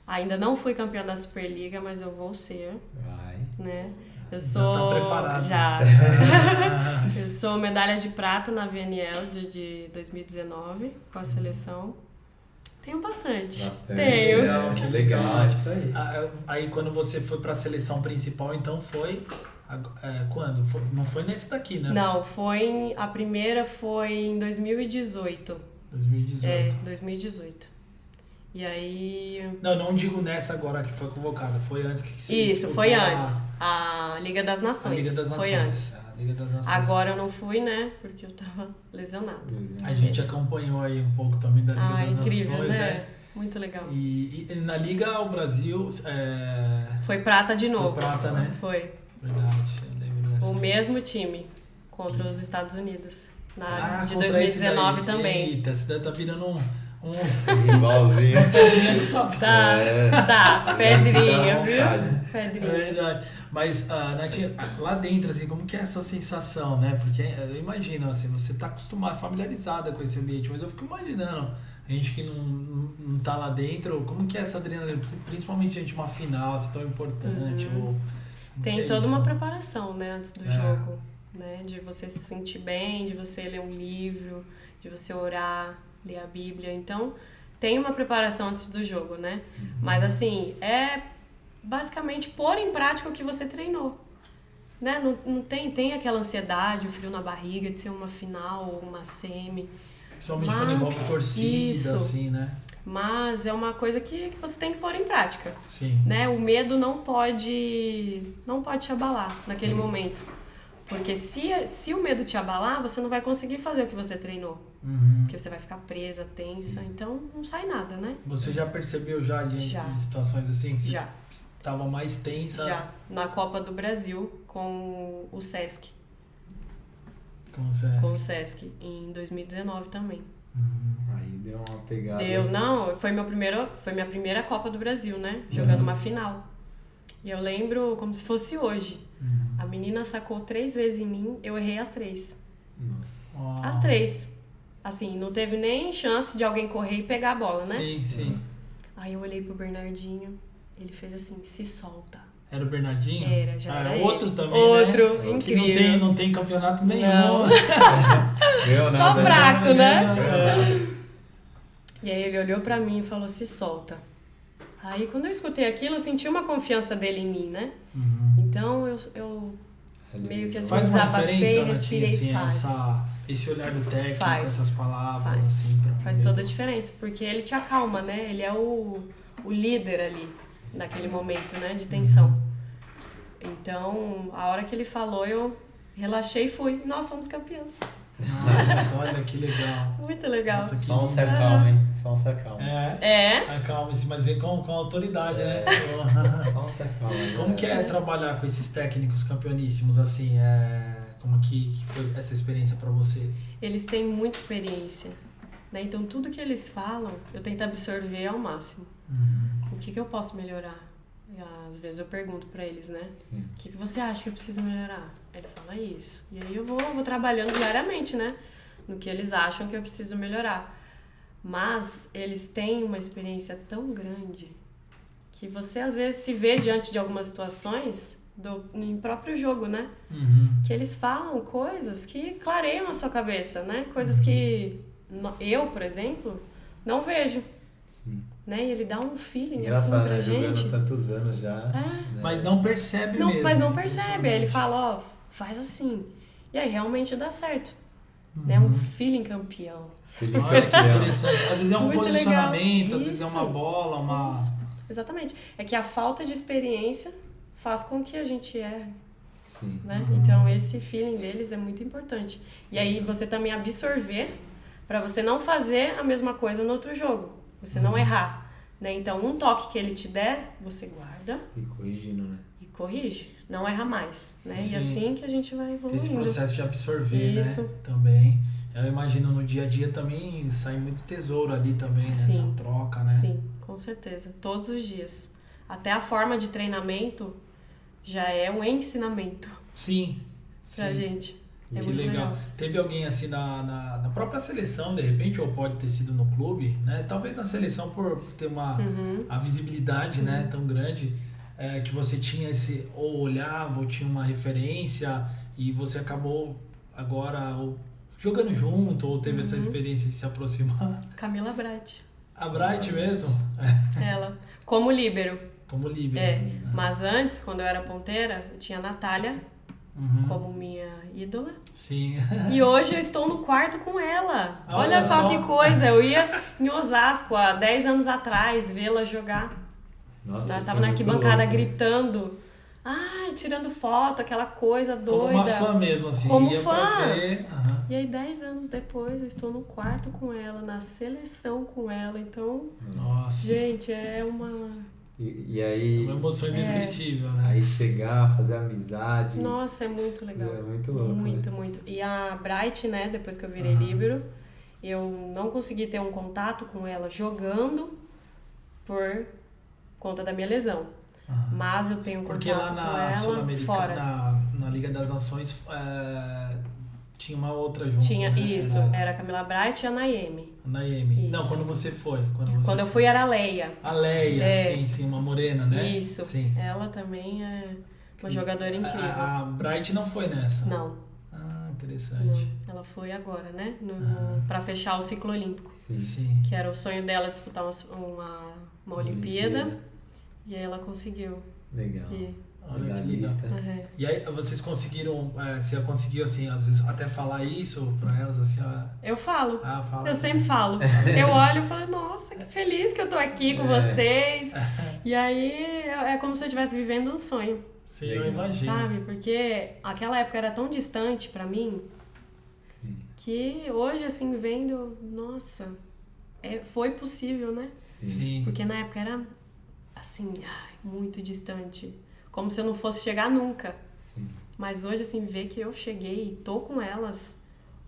Ainda não fui campeã da Superliga, mas eu vou ser, Vai. né? Eu Já sou. tá preparado. Já. <laughs> Eu sou medalha de prata na VNL de, de 2019 com a seleção. Tenho bastante. Bastante. Tenho. Legal, que legal. É isso aí. Ah, Aí quando você foi pra seleção principal, então foi. É, quando? Foi- não foi nesse daqui, né? Não, foi. em- A primeira foi em 2018. 2018. É, 2018. E aí. Não, não digo nessa agora que foi convocada. Foi antes que se Isso, foi a- antes. A Liga das A Nações. Liga das Nações. Foi antes. A Liga das Nações. Agora eu não fui, né? Porque eu tava <laughs> lesionada. A gente acompanhou aí um pouco também da Liga Ah, das incrível, Nações, né? Muito legal. E, e na Liga o Brasil é, Foi prata de foi novo. prata, né? Foi. Verdade, dessa. O mesmo time contra os Estados Unidos. Na, Ah, de contra 2019 esse daí. também. Eita, você tá virando um, um <laughs> pedrinha sapato. Tá, É. tá, pedrinha, viu? vontade. É Pedrinha. verdade. Mas, ah, Natinha, lá dentro, assim, como que é essa sensação, né? Porque eu imagino, assim, você tá acostumado, familiarizada com esse ambiente, mas eu fico imaginando, a gente que não, não, não tá lá dentro, como que é essa adrenalina, principalmente diante de uma final, assim, tão importante, Uhum. ou... Tem é toda isso? uma preparação, né, antes do É. jogo. Né? De você se sentir bem, de você ler um livro, de você orar, ler a Bíblia. Então, tem uma preparação antes do jogo, né? Mas assim, é basicamente pôr em prática o que você treinou. Né? Não, não tem, tem aquela ansiedade, o frio na barriga de ser uma final ou uma semi. Principalmente quando Mas, envolve torcida, isso. assim, né? Mas é uma coisa que, que você tem que pôr em prática. Sim. né? O medo não pode não pode te abalar naquele momento. Porque se, se o medo te abalar, você não vai conseguir fazer o que você treinou. Uhum. Porque você vai ficar presa, tensa, então não sai nada, né? Você já percebeu já ali Já. em situações assim, que Já, tava mais tensa? já. Na Copa do Brasil com o Sesc. Com você? Com o Sesc, em 2019 também. Uhum. Aí deu uma pegada. Deu, não, foi, meu primeiro, foi minha primeira Copa do Brasil, né? Jogando Uhum. uma final. E eu lembro como se fosse hoje. Uhum. A menina sacou três vezes em mim, eu errei as três. Nossa. As três. Assim, não teve nem chance de alguém correr e pegar a bola, né? Sim, sim. Aí eu olhei pro Bernardinho, ele fez assim, se solta. Era o Bernardinho? Era, já ah, era outro ele. também, Outro, né? Que incrível. não tem, não tem campeonato nenhum. Não. <laughs> Só nada. fraco, né? É. E aí ele olhou pra mim e falou, se solta. Aí quando eu escutei aquilo, eu senti uma confiança dele em mim, né? Uhum. Então eu, eu meio que assim, Faz uma desabafei, diferença, respirei, Natinha, assim, faz. essa, esse olhar do técnico, Faz. essas palavras, Faz. assim, Faz toda a diferença, porque ele te acalma, né? Ele é o, o líder ali, naquele momento, né? De tensão. Então, a hora que ele falou, eu relaxei e fui. Nós somos campeãs. Nossa, olha que legal. Muito legal. Nossa, que Só um se acalma, hein? Só um se acalma. É, É, acalme-se, mas vem com, com autoridade, É. né? <laughs> Só um se acalma. Como que é trabalhar com esses técnicos campeoníssimos, assim, é... Como que, que foi essa experiência pra você? eles têm muita experiência. Né? Então, tudo que eles falam, eu tento absorver ao máximo. Uhum. O que, que eu posso melhorar? E, às vezes eu pergunto pra eles, né? Sim. O que, que você acha que eu preciso melhorar? Ele fala isso. E aí eu vou, vou trabalhando diariamente, né? No que eles acham que eu preciso melhorar. Mas eles têm uma experiência tão grande que você às vezes se vê diante de algumas situações do em próprio jogo, né? Uhum. Que eles falam coisas que clareiam a sua cabeça, né? Coisas que no- eu, por exemplo, não vejo, Sim. né? E ele dá um feeling assim Engraçado, pra né? Jogando gente. tantos anos já. É. né? Mas não percebe Não, mesmo. mas não percebe. Aí ele fala, ó, faz assim. E aí realmente dá certo. Né? Um feeling campeão. Felipe Olha que campeão. interessante. Às vezes é um Muito posicionamento, legal. às vezes é uma bola, uma. Isso. Exatamente. É que a falta de experiência faz com que a gente erre, Sim. né? Uhum. Então esse feeling deles é muito importante. E aí você também absorver para você não fazer a mesma coisa no outro jogo. Você não errar, né? Então um toque que ele te der, você guarda E corrigindo, né? e corrige. Não erra mais, né? E assim que a gente vai Tem esse evoluindo. processo de absorver, Isso. né? Também. Eu imagino no dia a dia também sai muito tesouro ali também, nessa Sim. troca, né? Sim, com certeza. Todos os dias. Até a forma de treinamento já é um ensinamento Sim. pra Sim. gente. É que legal. legal. Teve alguém assim na, na, na própria seleção, de repente, ou pode ter sido no clube, né? Talvez na seleção por ter uma Uhum. a visibilidade, né, tão grande, é, que você tinha esse ou olhava ou tinha uma referência e você acabou agora ou jogando junto ou teve essa Uhum. experiência de se aproximar. Camila Bright. A Bright mesmo, <laughs> Ela. Como líbero. como líbero. É. Mas antes, quando eu era ponteira, eu tinha a Natália Uhum. como minha ídola. Sim. E hoje eu estou no quarto com ela. Olha Olha, só, só. que coisa. Eu ia em Osasco há 10 anos atrás vê-la jogar. Nossa, Ela isso tava é na arquibancada louco. gritando. Ai, tirando foto, aquela coisa Como doida. uma fã mesmo, assim. Como ia pra fã. ver. Aham. E aí, 10 anos depois, eu estou no quarto com ela, na seleção com ela. Então, Nossa. gente, é uma. E, e aí, Uma emoção indescritível, né? aí chegar, fazer amizade. Nossa, é muito legal. É muito louco. Muito, né? muito. E a Bright, né, depois que eu virei Aham. líbero, eu não consegui ter um contato com ela jogando por conta da minha lesão. Mas eu tenho um Porque contato lá com na ela Sul-Americana, fora. na, na Liga das Nações, é, tinha uma outra junto. Tinha né? isso, Era era a Camila Bright e a Naemi. a. Isso. Não, quando você foi. Quando, você Quando eu fui era a Leia. A Leia, É. sim, sim, uma morena, né? Isso. Sim. Ela também é uma jogadora incrível. A, a Bright não foi nessa? Não, Ah, interessante. não. Ela foi agora, né? No, no, pra fechar o ciclo olímpico. Sim. Sim. Que era o sonho dela disputar uma, uma, uma Olimpíada. E aí ela conseguiu. Legal. E, Olha que legal. Medalhista. uhum. E aí vocês conseguiram, é, você conseguiu assim, às vezes até falar isso pra elas assim, ó, Eu falo. ah, fala. Eu sempre falo. <laughs> Eu olho e falo, nossa, que feliz que eu tô aqui com É. vocês. <laughs> E aí é é como se eu estivesse vivendo um sonho, Sim, eu imagino. sabe? Porque aquela época era tão distante pra mim Sim. que hoje, assim, vendo, nossa, é, foi possível, né? Sim. Sim. Porque na época era, assim, ai, muito distante. Como se eu não fosse chegar nunca. Sim. Mas hoje, assim, ver que eu cheguei e tô com elas,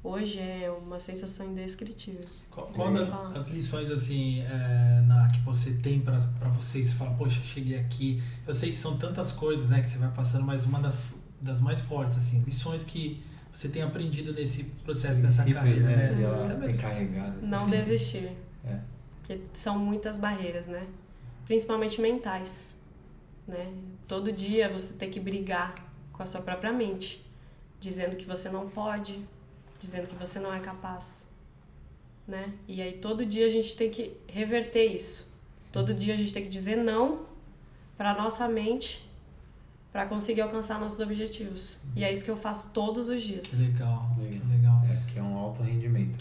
hoje é uma sensação indescritível. Qual, qual Fala. as lições assim é, na, que você tem pra pra vocês? Fala, poxa, cheguei aqui. Eu sei que são tantas coisas, né, que você vai passando, mas uma das, das mais fortes, assim, lições que você tem aprendido nesse processo, nessa Princípios, carreira, né? né? Mesmo- assim. Não desistir. É. Porque são muitas barreiras, né? Principalmente mentais, né? Todo dia você tem que brigar com a sua própria mente, dizendo que você não pode, dizendo que você não é capaz, né? E aí todo dia a gente tem que reverter isso. Todo dia a gente tem que dizer não para nossa mente para conseguir alcançar nossos objetivos. E é isso que eu faço todos os Que dias. legal, que Legal.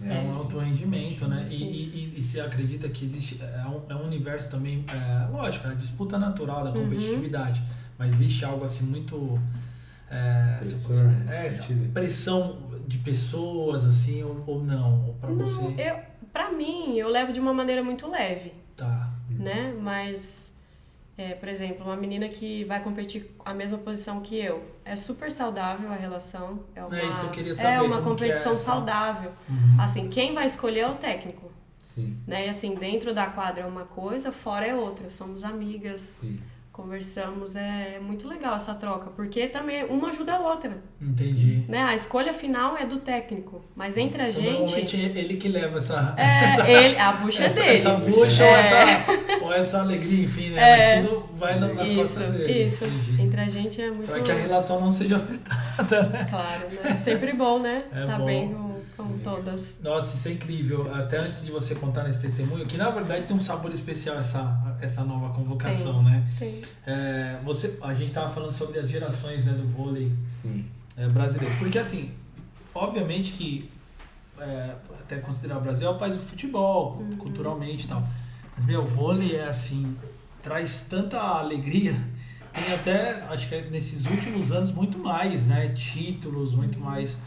É um alto rendimento, né? E, e, e, e você acredita que existe. É um, é um universo também. É, lógico, é a disputa natural da Uhum. competitividade. Mas existe algo assim muito. É, se Pressor, é, pressão de pessoas, assim, ou, ou não? Pra Não, você. eu, para mim, eu levo de uma maneira muito leve. Tá. né? Mas, é, por exemplo, uma menina que vai competir a mesma posição que eu, é super saudável a relação. É uma, É isso que eu queria é saber, uma como que é competição essa- saudável. Uhum. Assim, quem vai escolher é o técnico. Sim, Né? E assim, dentro da quadra é uma coisa, fora é outra. Somos amigas, sim. Conversamos, é muito legal essa troca, porque também uma ajuda a outra, Entendi. né? A escolha final é do técnico, mas entre a Então, gente... Normalmente é ele que leva essa. É, <laughs> essa, ele, a bucha é essa, dele. essa bucha É. ou, essa, ou essa alegria, enfim, né? É. Mas tudo vai na- nas Isso, costas dele. isso. Entendi. Entre a gente é muito Para que a relação não seja afetada, <laughs> né? claro, né? Sempre bom, né? É tá bom. bem com todas. Nossa, isso é incrível. Até antes de você contar esse testemunho, que na verdade tem um sabor especial essa, essa nova convocação, né? Tem. É, você, a gente tava falando sobre as gerações né, do vôlei Sim. é, brasileiro. Porque assim, obviamente que é, até considerar o Brasil é o país do futebol, Uhum. culturalmente e tal. Mas meu, o vôlei é assim, traz tanta alegria. Tem até, acho que é nesses últimos anos, muito mais, né? Títulos, muito Uhum. mais.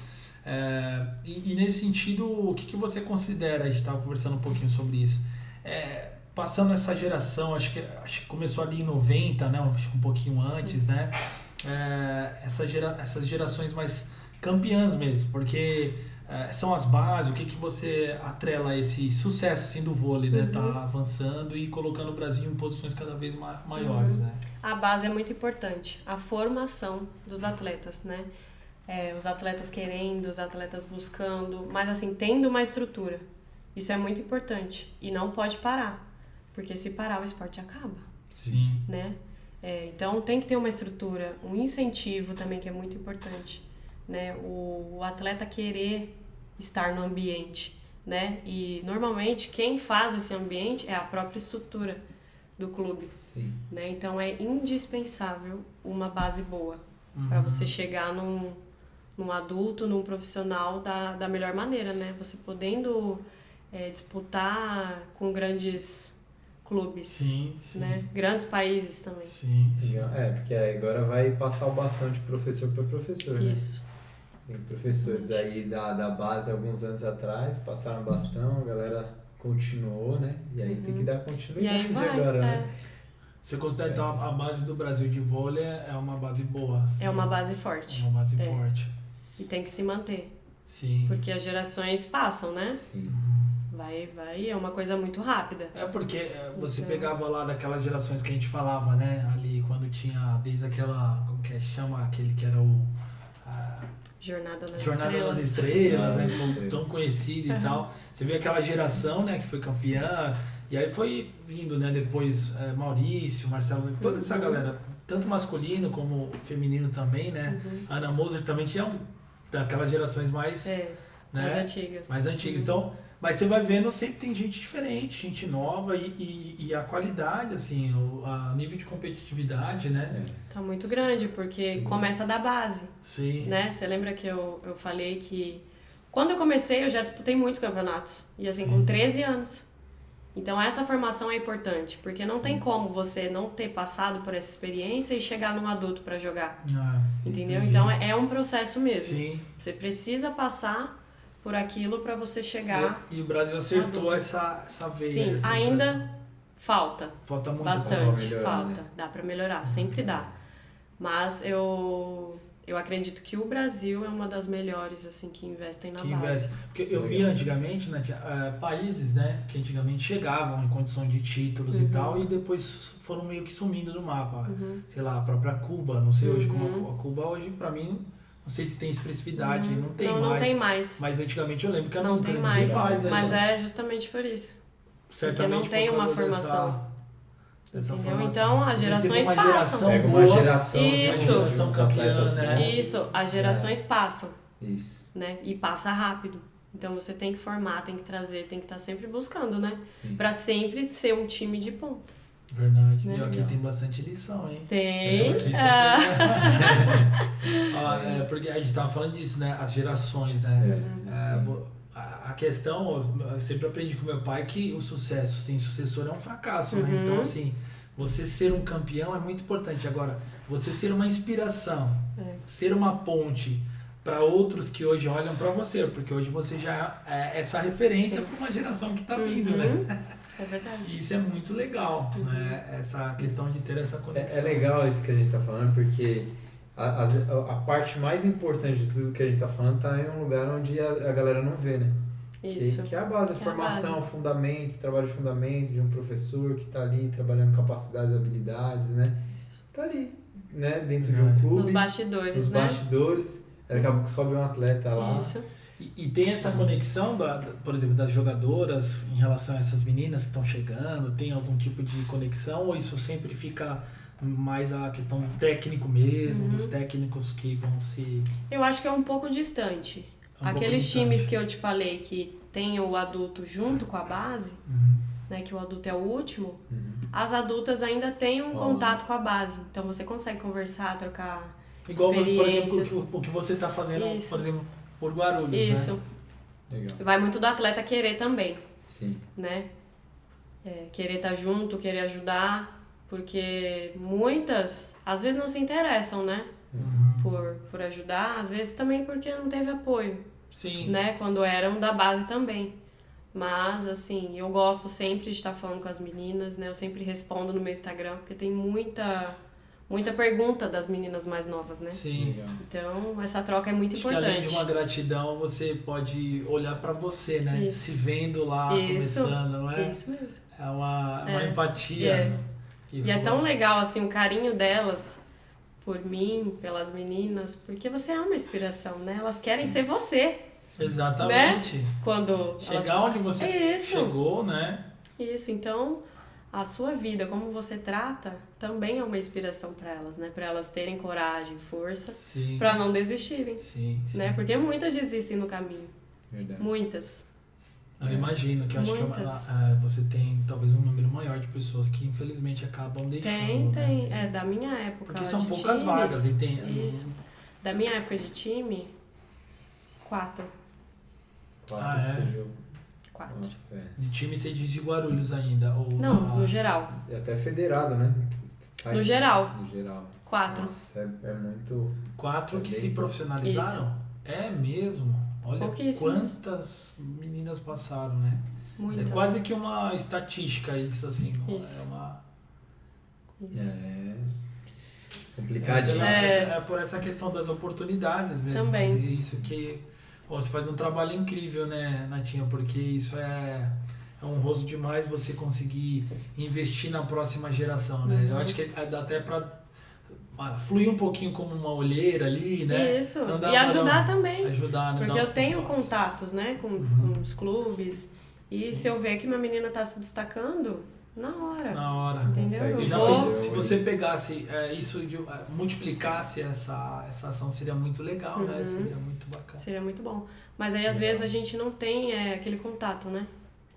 É, e, e nesse sentido, o que, que você considera? A gente estava conversando um pouquinho sobre isso. É, passando essa geração, acho que, acho que começou ali em 90, né? Acho que um pouquinho antes, né? É, essa gera, essas gerações mais campeãs mesmo, porque é, são as bases, o que, que você atrela a esse sucesso assim, do vôlei, né? Uhum. Tá avançando e colocando o Brasil em posições cada vez ma- maiores, Uhum. né? A base é muito importante. A formação dos atletas, né? É, os atletas querendo, os atletas buscando, mas assim, tendo uma estrutura. Isso é muito importante. E não pode parar. Porque se parar, o esporte acaba. Sim. né? É, então tem que ter uma estrutura, um incentivo também que é muito importante, né? O, o atleta querer estar no ambiente, né? E normalmente quem faz esse ambiente é a própria estrutura do clube, Sim. né? Então é indispensável uma base boa Uhum. para você chegar num, num adulto, num profissional da, da melhor maneira, né? Você podendo é, disputar com grandes clubes, Sim, sim. né? Grandes países também. Sim, sim. É, porque agora vai passar o bastão de professor para professor, né? Isso. Tem professores aí da, da base alguns anos atrás, passaram bastão, a galera continuou, né? E aí tem que dar Uhum. E continuidade aí vai. agora, é. né? Você considera então a base do Brasil de vôlei é uma base boa? assim? É uma base É forte. uma base É. forte. E tem que se manter. Sim. Porque as gerações passam, né? Sim. Vai, vai, é uma coisa muito rápida. É porque é, você Então. pegava lá daquelas gerações que a gente falava, né? Ali quando tinha desde aquela. Como que é? chama? Aquele que era o. a Jornada nas Jornada Estrelas. nas Estrelas, né? Foi tão Estrelas. conhecido e Aham. tal. Você vê aquela geração, né? Que foi campeã. E aí foi vindo, né? Depois é, Maurício, Marcelo, toda essa Uhum. galera, tanto masculino como feminino também, né? Uhum. Ana Moser também tinha um, daquelas gerações mais, É, né? mais antigas. mais antigas. Uhum. Então, mas você vai vendo, sempre tem gente diferente, gente nova e, e, e a qualidade, assim, o a nível de competitividade, né? É. Tá muito grande, porque Sim. começa da base, Sim. né? Você lembra que eu, eu falei que quando eu comecei eu já disputei muitos campeonatos. E assim, Sim. com 13 anos. Então essa formação é importante, porque não Sim. tem como você não ter passado por essa experiência e chegar num adulto para jogar. Ah, Entendeu? entendi. Então é, é um processo mesmo. Sim. Você precisa passar por aquilo para você chegar. E o Brasil acertou adulto. essa, essa veia. Sim, essa ainda impressão. falta Falta muito bastante, melhorar, falta. né? Dá para melhorar, sempre dá. Mas eu eu acredito que o Brasil é uma das melhores assim que investem na que base. investe. Porque eu vi antigamente, né, eh, países, né, que antigamente chegavam em condição de títulos e Uhum. tal, e depois foram meio que sumindo no mapa. Uhum. Sei lá, a própria Cuba, não sei hoje como Uhum. a, a Cuba hoje, pra mim, não sei se tem expressividade, Uhum. não tem não, mais. não tem mais. Mas antigamente eu lembro que eram não os tem mais. rivais. aí, Mas né? é justamente por isso. Certamente não tem por uma formação. Dessa Entendeu? Então, as gerações uma passam. geração Pega uma boa, geração Isso. uns Geração campeã, né? Isso, as gerações passam, Isso. né? E passa rápido. Então você tem que formar, tem que trazer, tem que estar sempre buscando, né? Pra sempre ser um time de ponta. Verdade. Né? E aqui tem bastante lição, hein? Tem. Eu tô aqui, Ah. Ah, <laughs> é, porque a gente tava falando disso, né? As gerações, né? É. A a questão, eu sempre aprendi com meu pai que o sucesso sem sucessor é um fracasso, né? Uhum. Então, assim, você ser um campeão é muito importante. Agora, você ser uma inspiração, É. ser uma ponte para outros que hoje olham para você, porque hoje você já é essa referência para uma geração que tá vindo, Uhum. né? É verdade. <laughs> E isso é muito legal, Uhum. né? Essa questão de ter essa conexão. É, é legal isso que a gente tá falando, porque a, a, a parte mais importante de tudo que a gente tá falando tá em um lugar onde a, a galera não vê, né? Isso. Que, que é a base, a é a formação, fundamento, trabalho de fundamento de um professor que está ali trabalhando capacidades, habilidades, né? Isso. Tá ali, né? Dentro de um Verdade. clube, Nos bastidores, nos né? bastidores. Daqui a pouco sobe um atleta lá. Isso. E, e tem essa conexão, da, da- por exemplo, das jogadoras em relação a essas meninas que estão chegando? Tem algum tipo de conexão ou isso sempre fica mais a questão do técnico mesmo, Uhum. dos técnicos que vão se. Eu acho que é um pouco distante. um pouco Aqueles distante? times que eu te falei que tem o adulto junto com a base, Uhum. né, que o adulto é o último, Uhum. as adultas ainda têm um Ó. contato com a base. Então você consegue conversar, trocar Igual, por exemplo, experiências. o, o que você está fazendo, Isso. por exemplo, por Guarulhos, Isso. né? Legal. Vai muito do atleta querer também, Sim. né? É, querer estar junto, querer ajudar, porque muitas às vezes não se interessam, né? Uhum. Por, por ajudar, às vezes também porque não teve apoio. Sim. né? Quando eram da base também. Mas, assim, eu gosto sempre de estar falando com as meninas, né? Eu sempre respondo no meu Instagram, porque tem muita, muita pergunta das meninas mais novas, né? Sim. Legal. Então, essa troca é muito Acho que além importante. de uma gratidão, você pode olhar pra você, né? Isso. Se vendo lá, Isso. começando, não é? Isso mesmo. É uma, uma É. empatia. É. né? Que E é tão legal, assim, o carinho delas por mim, pelas meninas, porque você é uma inspiração, né? Elas querem ser você Exatamente. quando Chegar elas... onde você É chegou, né? Isso, então a sua vida, como você trata, também é uma inspiração para elas, né? Para elas terem coragem, força, Sim. para não desistirem, Sim, sim. né? Porque muitas desistem no caminho, Verdade. muitas. Eu imagino que eu acho que é uma- ah, você tem talvez um número maior de pessoas que infelizmente acabam deixando. Tem, né, tem, assim. é da minha época Porque são de poucas times, vagas e tem. Isso. Da minha época de time, quatro, Quatro Ah, que é? você jogou. quatro. Nossa, é. De time você diz de Guarulhos ainda. Ou Não, na- no geral, E até federado, né? Sai- No geral. No geral. quatro. Nossa, é, é muito. Quatro É que se profissionalizaram? É mesmo. Olha quantas meninas passaram, né? Muitas. É quase que uma estatística isso, assim. não Isso. É uma. Isso. É. Complicadinho. É, É. é por essa questão das oportunidades mesmo. Também. É isso que. ó, você faz um trabalho incrível, né, Natinha? Porque isso é. É honroso demais você conseguir investir na próxima geração, né? Eu Uhum. acho que é- dá até pra ah, fluir um pouquinho como uma olheira ali, né? Isso. Dá E ajudar também. Ajudar, né? Porque eu tenho contatos, né, com, Uhum. com os clubes. E Sim. se eu ver que minha menina tá se destacando, na hora. Na hora. Entendeu? Eu já vou- penso que se você pegasse é, isso, de, é, multiplicasse essa, essa ação, seria muito legal, né? Uhum. Seria muito bacana. Seria muito bom. Mas aí, às Legal. vezes, a gente não tem é, aquele contato, né?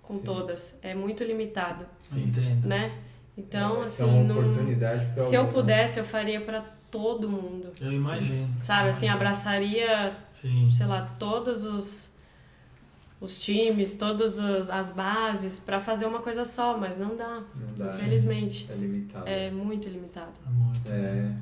Com Sim. todas. É muito limitado, Sim. Entendo. né? Então, É, assim, é não- se eu pudesse, eu faria pra todo mundo. Eu imagino. Sabe, assim, abraçaria, Sim. sei lá, todos os, os times, todas as, as bases pra fazer uma coisa só, mas não dá, Não dá. infelizmente. É limitado. É muito limitado. É muito. né?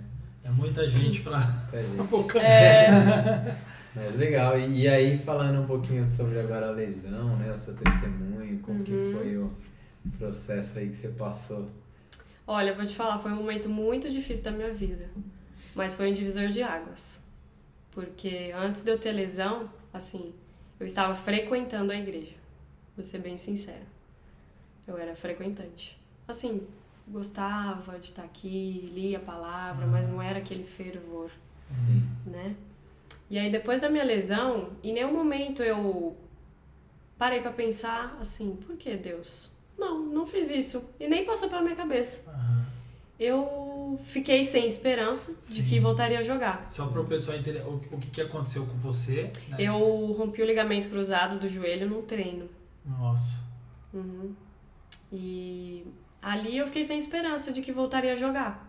É, É muita gente pra <laughs> é, pouca É, <laughs> Mas legal. E, e aí, falando um pouquinho sobre agora a lesão, né? O seu testemunho, como que Uhum. foi o processo aí que você passou? Olha, vou te falar, foi um momento muito difícil da minha vida, mas foi um divisor de águas. Porque antes de eu ter lesão, assim, eu estava frequentando a igreja. Vou ser bem sincera. Eu era frequentante. Assim, gostava de estar aqui, lia a palavra, mas não era aquele fervor. Sim. né? E aí depois da minha lesão, em nenhum momento eu parei pra pensar assim, por que Deus? Não, não fiz isso e nem passou pela minha cabeça. Aham. Eu fiquei sem esperança de Sim. que voltaria a jogar. Só para o pessoal entender o, o que, que aconteceu com você. Né? Eu rompi o ligamento cruzado do joelho num treino. Nossa. Uhum. E ali eu fiquei sem esperança de que voltaria a jogar.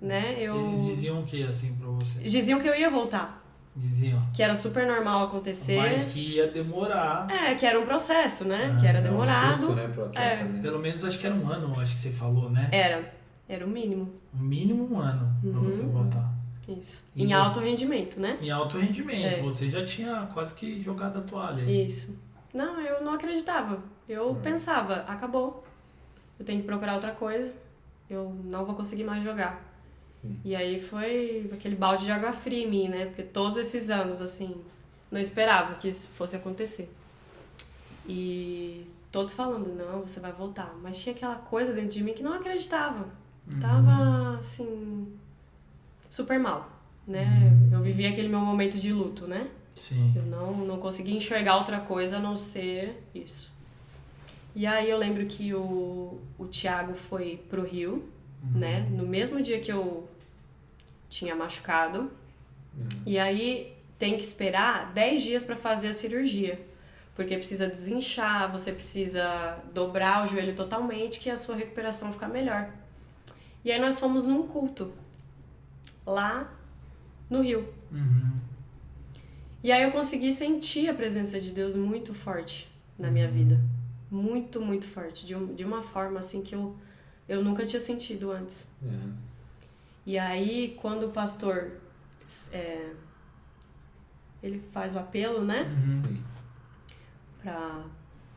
Né? Eu Eles diziam o que assim pra você? diziam que eu ia voltar, Diziam. que era super normal acontecer. Mas que ia demorar. É, que era um processo, né? Ah, que era É um demorado. susto, né, pro atleta, É. né? Pelo menos acho que era um ano, acho que você falou, né? Era. Era o mínimo. Um mínimo um ano pra Uhum. você voltar. Isso. E em você- alto rendimento, né? Em alto rendimento. É. Você já tinha quase que jogado a toalha. Isso. Não, eu não acreditava. Eu Uhum. pensava, acabou. Eu tenho que procurar outra coisa. Eu não vou conseguir mais jogar. Sim. E aí foi aquele balde de água fria em mim, né? Porque todos esses anos, assim, não esperava que isso fosse acontecer. E todos falando, não, você vai voltar. Mas tinha aquela coisa dentro de mim que não acreditava. Uhum. Tava, assim, super mal, né? Uhum. Eu vivia aquele meu momento de luto, né? Sim. Eu não, não conseguia enxergar outra coisa a não ser isso. E aí eu lembro que o, o Tiago foi pro Rio, né? No mesmo dia que eu tinha machucado. E aí tem que esperar 10 dias para fazer a cirurgia. Porque precisa desinchar, você precisa dobrar o joelho totalmente, que a sua recuperação ficar melhor. E aí nós fomos num culto lá no Rio. Uhum. E aí eu consegui sentir a presença de Deus muito forte na minha vida. Muito, muito forte. De, um, de uma forma assim que eu, eu nunca tinha sentido antes. É. E aí, quando o pastor é, ele faz o apelo, né? Uhum. Sim. Pra,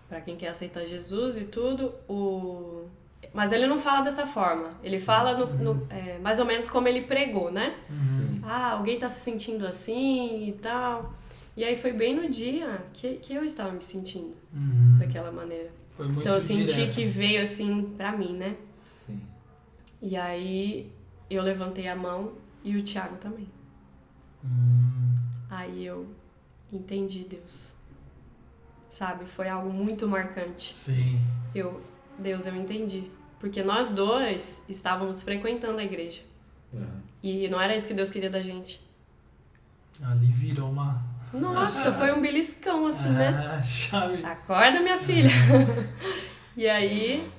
pra quem quer aceitar Jesus e tudo, o... mas ele não fala dessa forma. Ele fala no, no- é, mais ou menos como ele pregou, né? Uhum. Sim. Ah, alguém tá se sentindo assim e tal. E aí foi bem no dia que, que eu estava me sentindo Uhum. daquela maneira. Foi muito Então eu senti direto. que veio assim pra mim, né? E aí eu levantei a mão e o Thiago também. Hum. Aí eu entendi Deus. Sabe? Foi algo muito marcante. Sim. Eu, Deus, eu entendi. Porque nós dois estávamos frequentando a igreja. É. E não era isso que Deus queria da gente. Ali virou uma. Nossa, foi um beliscão assim, né? Ah, <laughs> chave. Acorda, minha filha. <laughs> e aí,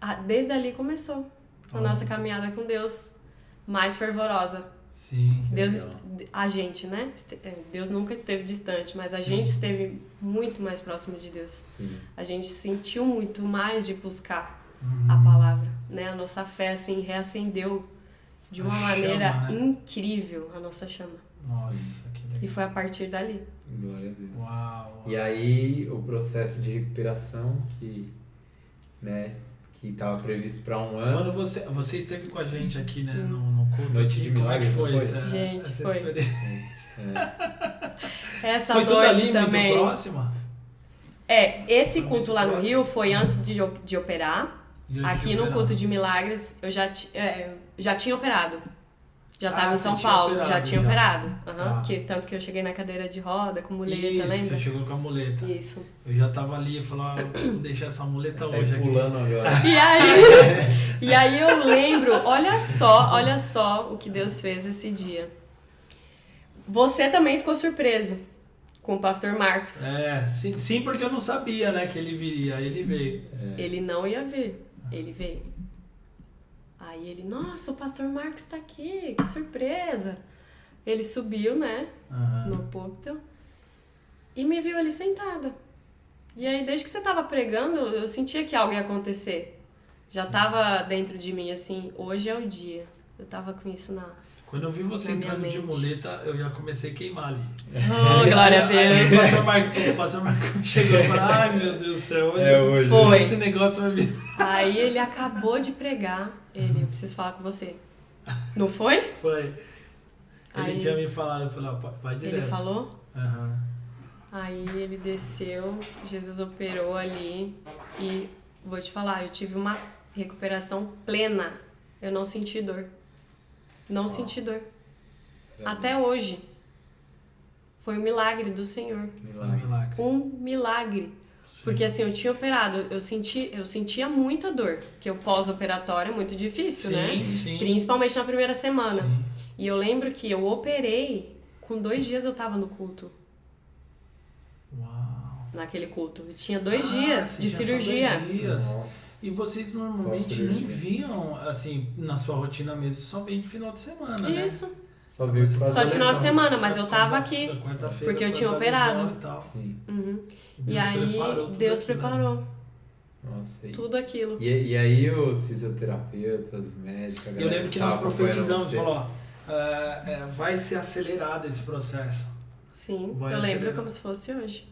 a- desde ali começou a Olha. nossa caminhada com Deus mais fervorosa. Sim. Deus, a gente, né? É, Deus nunca esteve distante, mas a Sim. gente esteve muito mais próximo de Deus. Sim. A gente sentiu muito mais de buscar Uhum. a palavra, né? A nossa fé assim reacendeu de uma A maneira chama, né? incrível a nossa chama. Nossa, que E legal. foi a partir dali. Glória a Deus. Uau. uau. E aí o processo de recuperação que, né, que estava previsto para um ano. Quando você, você esteve com a gente aqui, né, no, no culto. Noite aqui, de como é que milagres, foi, foi? essa, Gente, <laughs> essa foi. É, Essa Foi noite ali também. muito próxima? É, esse Foi culto lá no próximo. Rio foi antes de, de- operar. De Aqui no operar. culto de milagres eu já, é, já tinha operado. Já Ah, estava em você São Paulo, já operado, tinha já. operado. Aham, Tá. que, tanto que eu cheguei na cadeira de roda, com muleta, Isso, lembra? você chegou com a muleta. Isso. Eu já tava ali e falei, ah, vou <coughs> deixar essa muleta Sai hoje aqui. pulando agora. <laughs> E aí, <laughs> e aí eu lembro, olha só, olha só o que Deus fez esse dia. Você também ficou surpreso com o pastor Marcos. É, sim, sim, porque eu não sabia, né, que ele viria. Aí ele veio. É. Ele não ia ver, ele veio. Aí ele, nossa, o pastor Marcos tá aqui, que surpresa. Ele subiu, né, Aham. no púlpito e me viu ali sentada. E aí, desde que você tava pregando, eu sentia que algo ia acontecer. Já tava dentro de mim, assim, hoje é o dia. Eu tava com isso na... Quando eu vi você Na minha entrando de muleta, eu já comecei a queimar ali. Oh, glória a Aí Deus. o pastor Marco, o pastor Marco chegou e falou, ai meu Deus do céu, hoje, É hoje. Foi. esse negócio vai vir. Aí ele acabou de pregar. Ele, eu preciso falar com você. Não foi? Foi. Ele Aí- tinha me falado, eu falei, ó, vai- direto. Ele falou. Aham. Aí ele desceu, Jesus operou ali e vou te falar, eu tive uma recuperação plena. Eu não senti dor. Não senti dor. Até hoje. Foi um milagre do Senhor. Um milagre. Um milagre. Sim. Porque assim, eu tinha operado, eu, senti, eu sentia muita dor. Porque o pós-operatório é muito difícil, sim, né? Sim, Principalmente na primeira semana. Sim. E eu lembro que eu operei, com dois dias eu tava no culto. Uau. Naquele culto. Eu tinha dois Ah, dias de cirurgia. dois dias. Nossa. E vocês normalmente nem viam, assim, na sua rotina mesmo, só vem de final de semana, né? Isso. Só causa Só de final de lesão. semana, mas eu tava aqui. porque eu tinha operado. E. Uhum. E aí, preparou Deus aquilo, né? preparou Nossa. E, tudo aquilo. e, e aí os fisioterapeutas, médicos, a Eu lembro que tava nós profetizamos, você. falou, ó, é, é, vai ser acelerado esse processo. Sim, Vai eu lembro acelerar. como se fosse hoje.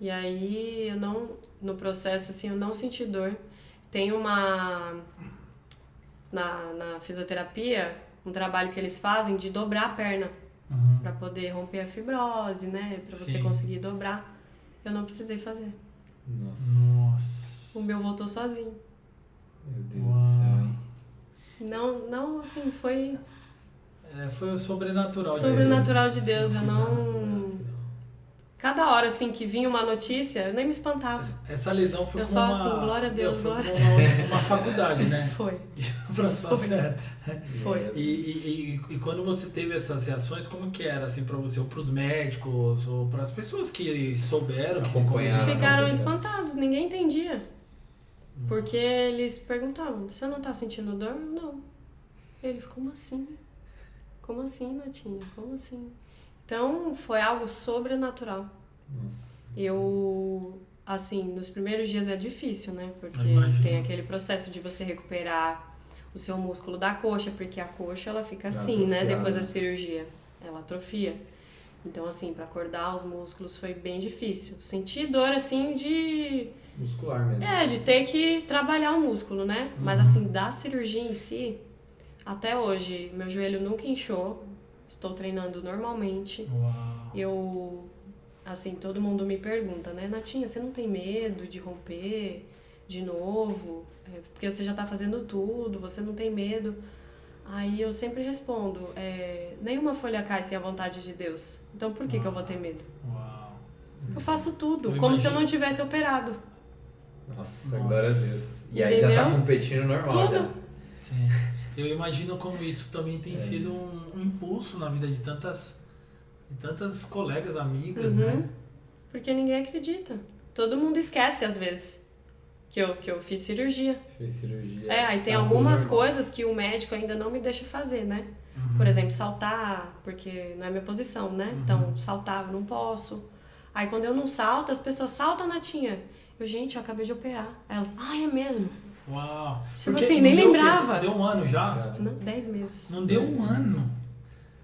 E aí, eu não, no processo, assim, eu não senti dor. Tem uma, na, na fisioterapia, um trabalho que eles fazem de dobrar a perna, Uhum. pra poder romper a fibrose, né? Pra você Sim. conseguir dobrar. eu não precisei fazer. Nossa. Nossa. O meu voltou sozinho. Meu Deus Uau. do céu, hein? Não, não, assim, foi É, foi o sobrenatural. de sobrenatural de Deus. Eu não. Cada hora, assim, que vinha uma notícia, eu nem me espantava. Essa lesão foi Eu com só uma... assim, glória a Deus, glória a com uma, uma faculdade, né? <laughs> Foi. <laughs> Foi. Foi. E, e, e, e quando você teve essas reações, como que era assim para você, ou pros médicos, ou para as pessoas que souberam, que Acompanharam. Ficaram espantados, ninguém entendia. Porque eles perguntavam: você não tá sentindo dor? Não. Eles, como assim? Como assim, Natinha? Como assim? Então foi algo sobrenatural. Nossa. Eu, assim, nos primeiros dias é difícil, né? Porque tem aquele processo de você recuperar o seu músculo da coxa, porque a coxa ela fica Dá assim, né? Depois da cirurgia, ela atrofia. Então, assim, para acordar os músculos foi bem difícil. Senti dor, assim, de. Muscular mesmo. É, de ter que trabalhar o músculo, né? Mas, assim, da cirurgia em si, até hoje, meu joelho nunca inchou. Estou treinando normalmente. Uau. Eu, assim, todo mundo me pergunta, né? Natinha, você não tem medo de romper de novo? É, porque você já tá fazendo tudo, você não tem medo. Aí eu sempre respondo, é, nenhuma folha cai sem a vontade de Deus. Então por que, que eu vou ter medo? Uau. Eu faço tudo, Eu como se eu imagino. não tivesse operado. Nossa, Nossa. glória a Deus. E aí já tá Entendeu? competindo normal Tudo. já. Sim. Eu imagino como isso também tem É. sido um, um impulso na vida de tantas, de tantas colegas, amigas, Uhum. né? Porque ninguém acredita. Todo mundo esquece, às vezes, que eu, que eu fiz cirurgia. Fez cirurgia. É, aí tem tá algumas coisas que o médico ainda não me deixa fazer, né? Uhum. Por exemplo, saltar, porque não é minha posição, né? Uhum. Então, saltar eu não posso. Aí quando eu não salto, as pessoas saltam natinha. Eu, gente, eu acabei de operar. Aí elas, ai, é mesmo? Uau. Tipo Porque assim, não nem deu o lembrava. Deu um ano já? Não, dez meses. Não deu um ano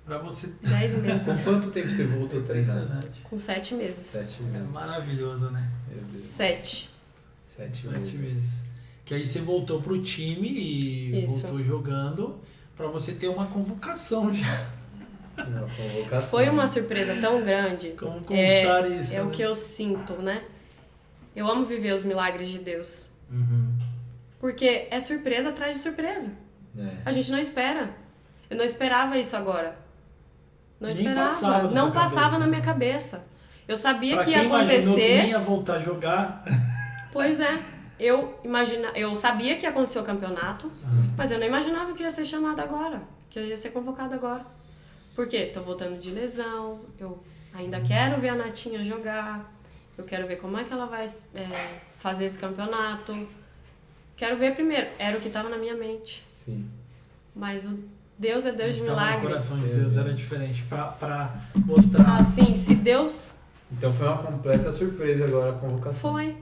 pra você. <laughs> Dez Com meses. quanto tempo você voltou a treinar? Impressionante. Com sete meses. Sete É meses. maravilhoso, né? Sete. Sete, Sete meses. meses. Que aí você voltou pro time e Isso. voltou jogando pra você ter uma convocação já. Convocação. Foi uma surpresa tão grande. Como É, contar isso? É o né? que eu sinto, né? Eu amo viver os milagres de Deus. Uhum. Porque é surpresa atrás de surpresa. É. A gente não espera. Eu não esperava isso agora. Não Nem esperava. passava não passava cabeça. na minha cabeça. Eu sabia Pra que ia imaginou que acontecer. nem ia voltar a jogar. Pois é. Eu imagina, eu sabia que ia acontecer o campeonato, mas eu não imaginava que ia ser chamada agora, que eu ia ser convocada agora. Por quê? Tô voltando de lesão, eu ainda quero ver a Natinha jogar, eu quero ver como é que ela vai é, fazer esse campeonato. Quero ver primeiro, era o que estava na minha mente. Sim. Mas o Deus é Deus de milagre. coração de Meu Deus era diferente pra, pra mostrar. Assim, se Deus Então foi uma completa surpresa agora a convocação. foi,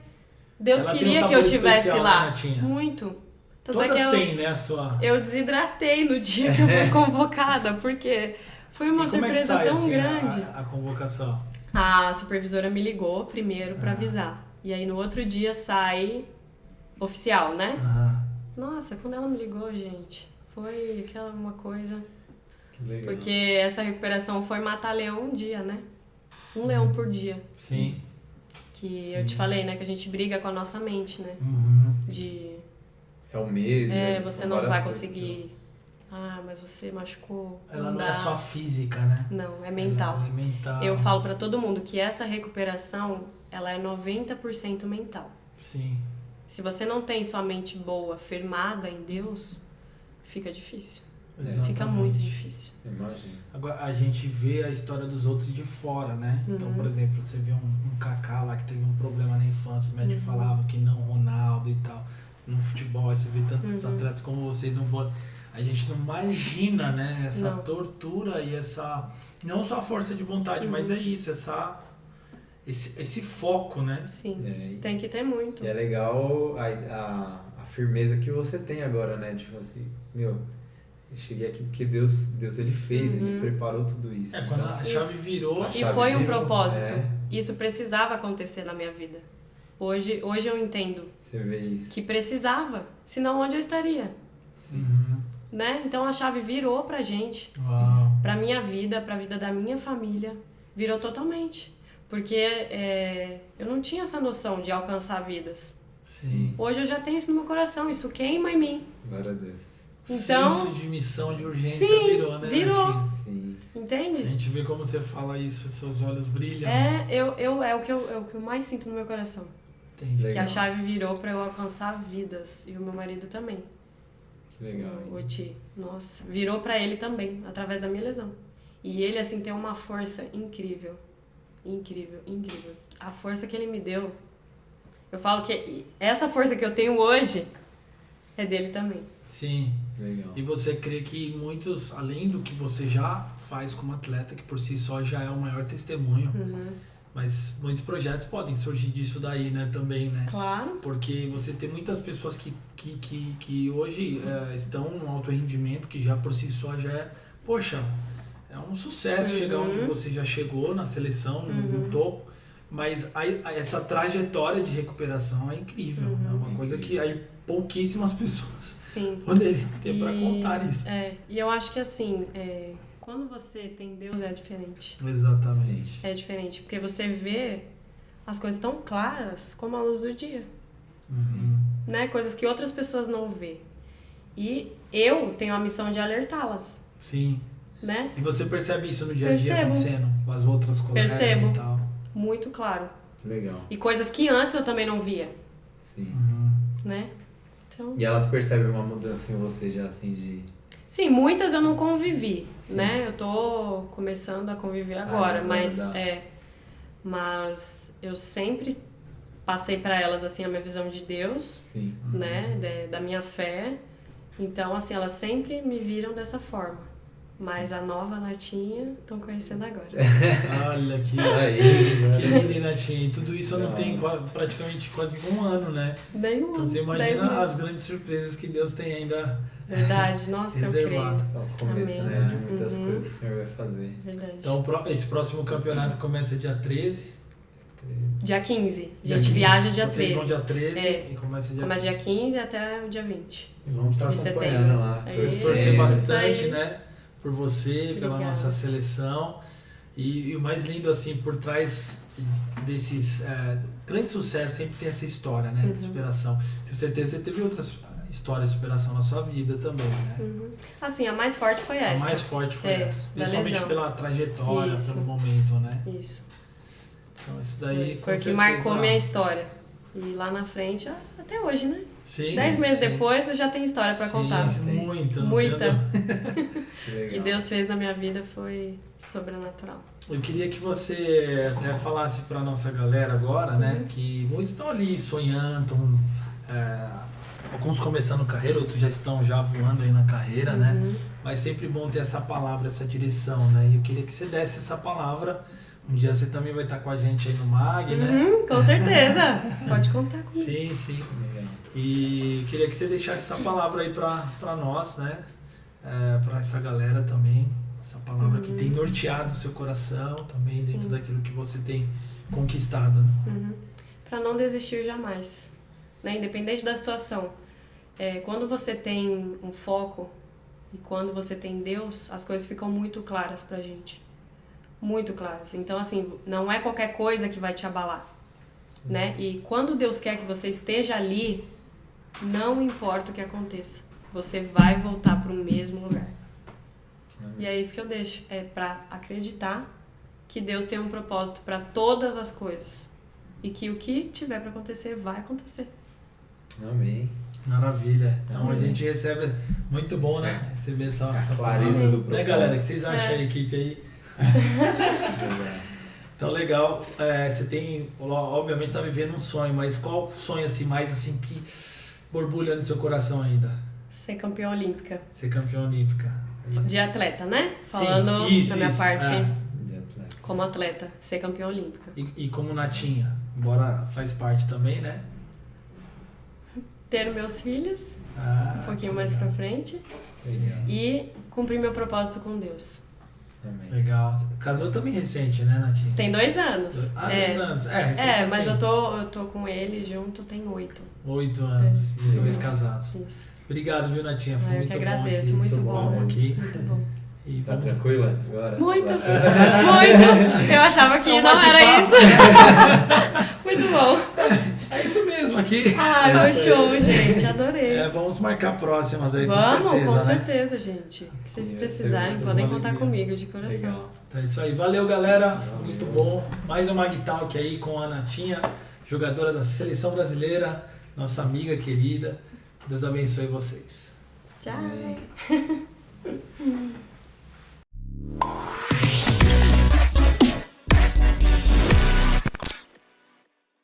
Deus Ela tem um queria que eu tivesse né, lá. Natinha? Muito. Tanto é Todas que eu, têm, né, a sua. eu desidratei no dia que eu fui convocada, porque foi uma e como é que surpresa sai, tão assim, grande. A, a convocação. A supervisora me ligou primeiro pra Ah. avisar. E aí no outro dia sai oficial, né? Aham. Nossa, quando ela me ligou, gente, foi aquela uma coisa. Que legal. Porque essa recuperação foi matar leão um dia, né? Um leão por dia. Sim. Que eu te falei, né? Que a gente briga com a nossa mente, né? Uhum. De É o medo. é, né? você não vai conseguir. Ah, mas você machucou. Ela não dá. é só física, né? Não, é mental. Ela é mental. Eu falo pra todo mundo que essa recuperação, ela é 90% mental. Sim. Se você não tem sua mente boa, firmada em Deus, fica difícil. Fica Exatamente. muito difícil. Imagina. Agora, a gente vê a história dos outros de fora, né? Então, Uhum. por exemplo, você vê um, um Kaká lá que teve um problema na infância, o médico Uhum. falava que não, Ronaldo e tal. No futebol, aí você vê tantos Uhum. atletas como vocês não foram. A gente não imagina, né? Essa Não. tortura e essa. Não só a força de vontade, mas Uhum. é isso, essa. Esse, esse foco, né? Sim. É, e- Tem que ter muito. E é legal a, a, a firmeza que você tem agora, né? Tipo assim, meu, eu cheguei aqui porque Deus, Deus ele fez, ele Uhum. preparou tudo isso. É, quando Então, a chave virou. A E chave foi um virou, propósito. é. Isso precisava acontecer na minha vida. Hoje, hoje eu entendo você vê isso. que precisava, senão onde eu estaria, Sim. Uhum. né? Então a chave virou pra gente, Uau. pra minha vida, pra vida da minha família, virou totalmente. Porque é, eu não tinha essa noção de alcançar vidas. Sim. Hoje eu já tenho isso no meu coração, isso queima em mim. Glória a Deus. Então- Senso de missão, de urgência Sim, virou, né? virou. Sim. A Entende? gente vê como você fala isso, seus olhos brilham. É, eu, eu, é, o que eu, é o que eu mais sinto no meu coração. Entendi. Que Legal. a chave virou pra eu alcançar vidas. E o meu marido também. Que legal. O Oti. Nossa, virou pra ele também, através da minha lesão. E ele, assim, tem uma força incrível. Incrível, incrível. A força que ele me deu. Eu falo que essa força que eu tenho hoje é dele também. Sim. Legal. E você crê que muitos, além do que você já faz como atleta, que por si só já é o maior testemunho, Uhum. mas muitos projetos podem surgir disso daí, né, também, né? Claro. Porque você tem muitas pessoas que, que, que, que hoje eh, estão no alto rendimento, que já por si só já é, poxa, é um sucesso Uhum. chegar onde você já chegou na seleção, no, no Uhum. topo. Mas aí, aí essa trajetória de recuperação é incrível. Uhum. É uma coisa que aí pouquíssimas <laughs> pessoas Sim. poderiam ter para contar isso. É, e eu acho que assim, é, quando você tem Deus é diferente. Exatamente. É diferente, porque você vê as coisas tão claras como a luz do dia, Uhum. né? Coisas que outras pessoas não vê. E eu tenho a missão de alertá-las, Sim. Né? E você percebe isso no dia a dia Percebo. acontecendo com as outras colegas Percebo. e tal. Muito claro. Legal. E coisas que antes eu também não via, Sim. Uhum. né? Então, E elas percebem uma mudança em você já assim de. sim, muitas eu não convivi, Sim. né? Eu tô começando a conviver agora, agora mas dá. é, mas eu sempre passei para elas assim a minha visão de Deus, Sim. né, de- da minha fé. Então, assim, elas sempre me viram dessa forma. Mas a nova Natinha estão conhecendo agora. <laughs> Olha que, aí. que né? menina tinha. E tudo isso eu não Não. tenho praticamente quase um ano, né? Bem um Então você ano, imagina as grandes surpresas que Deus tem ainda. Verdade, <laughs> nossa, eu reservado. creio. Só o começo, Amém. né? De muitas Uhum. coisas que o Senhor vai fazer. Verdade. Então esse próximo campeonato começa dia 13. dia 15. A Dia gente 15. viaja dia Vocês 13. vão dia 13 É. e começa dia Começa dia 15 até o dia 20. E vamos estar De acompanhando setembro. lá. Torcendo. torcer bastante, né? Por você, pela Obrigada. nossa seleção. E, e o mais lindo, assim, por trás desses é, grandes sucessos, sempre tem essa história, né? Uhum. De superação. Tenho certeza que você teve outras histórias de superação na sua vida também, né? Uhum. Assim, a mais forte foi A essa. mais forte foi É, essa. Principalmente pela trajetória, Isso. pelo momento, né? Isso. Então isso daí. Foi, o que marcou minha história. E lá na frente, até hoje, né? Sim, Dez meses sim. depois eu já tenho história Sim, contar. Não Muita. tem- <laughs> Que <laughs> que Deus fez na minha vida foi sobrenatural. Eu queria que você até falasse para nossa galera agora, né? Uhum. Que muitos estão ali sonhando, estão, é, alguns começando carreira, outros já estão já voando aí na carreira, né? Uhum. Mas sempre bom ter essa palavra, essa direção, né? E eu queria que você desse essa palavra. Um dia você também vai estar com a gente aí no MAG, né? Uhum, com certeza. <laughs> Pode contar comigo. Sim, sim. E queria que você deixasse essa palavra aí pra, pra nós, né? É, pra essa galera também. Essa palavra que Uhum. tem norteado o seu coração também Sim. dentro daquilo que você tem conquistado. Né? Uhum. Para não desistir jamais, né? Independente da situação. É, quando você tem um foco e quando você tem Deus, as coisas ficam muito claras pra gente. Muito claras. Então, assim, não é qualquer coisa que vai te abalar, né? E quando Deus quer que você esteja ali, não importa o que aconteça, você vai voltar para o mesmo lugar. E é isso que eu deixo, é para acreditar que Deus tem um propósito para todas as coisas e que o que tiver para acontecer vai acontecer. Amém. Maravilha. Então a Amém. gente recebe. Muito bom, né? Receber essa, A essa clareza palavra. do Né, propósito. galera? O que vocês acham É. aí, Kit, aí? <laughs> Então, legal. É, você tem, obviamente, está vivendo um sonho, mas qual sonho, assim, mais assim, que borbulha no seu coração ainda? Ser campeã olímpica. Ser campeã olímpica. De atleta, né? Sim, Falando isso, da minha isso, parte é. De atleta. como atleta, ser campeã olímpica. E, e como Natinha, embora faz parte também, né? Ter meus filhos, Ah, um pouquinho que mais legal. pra frente, Legal. e cumprir meu propósito com Deus. Amém. Legal. Casou também recente, né, Natinha? Tem dois anos. Ah, é, dois anos. É, recente é mas assim. eu tô, eu tô com ele junto tem oito. Oito anos É. e dois casados. Isso. Obrigado, viu, Natinha? Foi Ah, eu muito que bom agradeço, esse muito esse bom. aqui. Muito bom. E Tá vamos... tranquila agora? Muito, muito. <laughs> Eu achava que É não era isso. <laughs> muito bom. É isso mesmo aqui. Ai, foi show, gente. Adorei. É, vamos marcar próximas aí, Vamos, com certeza, com né? certeza, gente. O que vocês precisarem, é podem contar alegria. comigo, de coração. Legal. Então é isso aí. Valeu, galera. Valeu. Muito bom. Mais um Mag Talk aí com a Natinha, jogadora da Seleção Brasileira, nossa amiga querida. Deus abençoe vocês. Tchau. Amém. <laughs>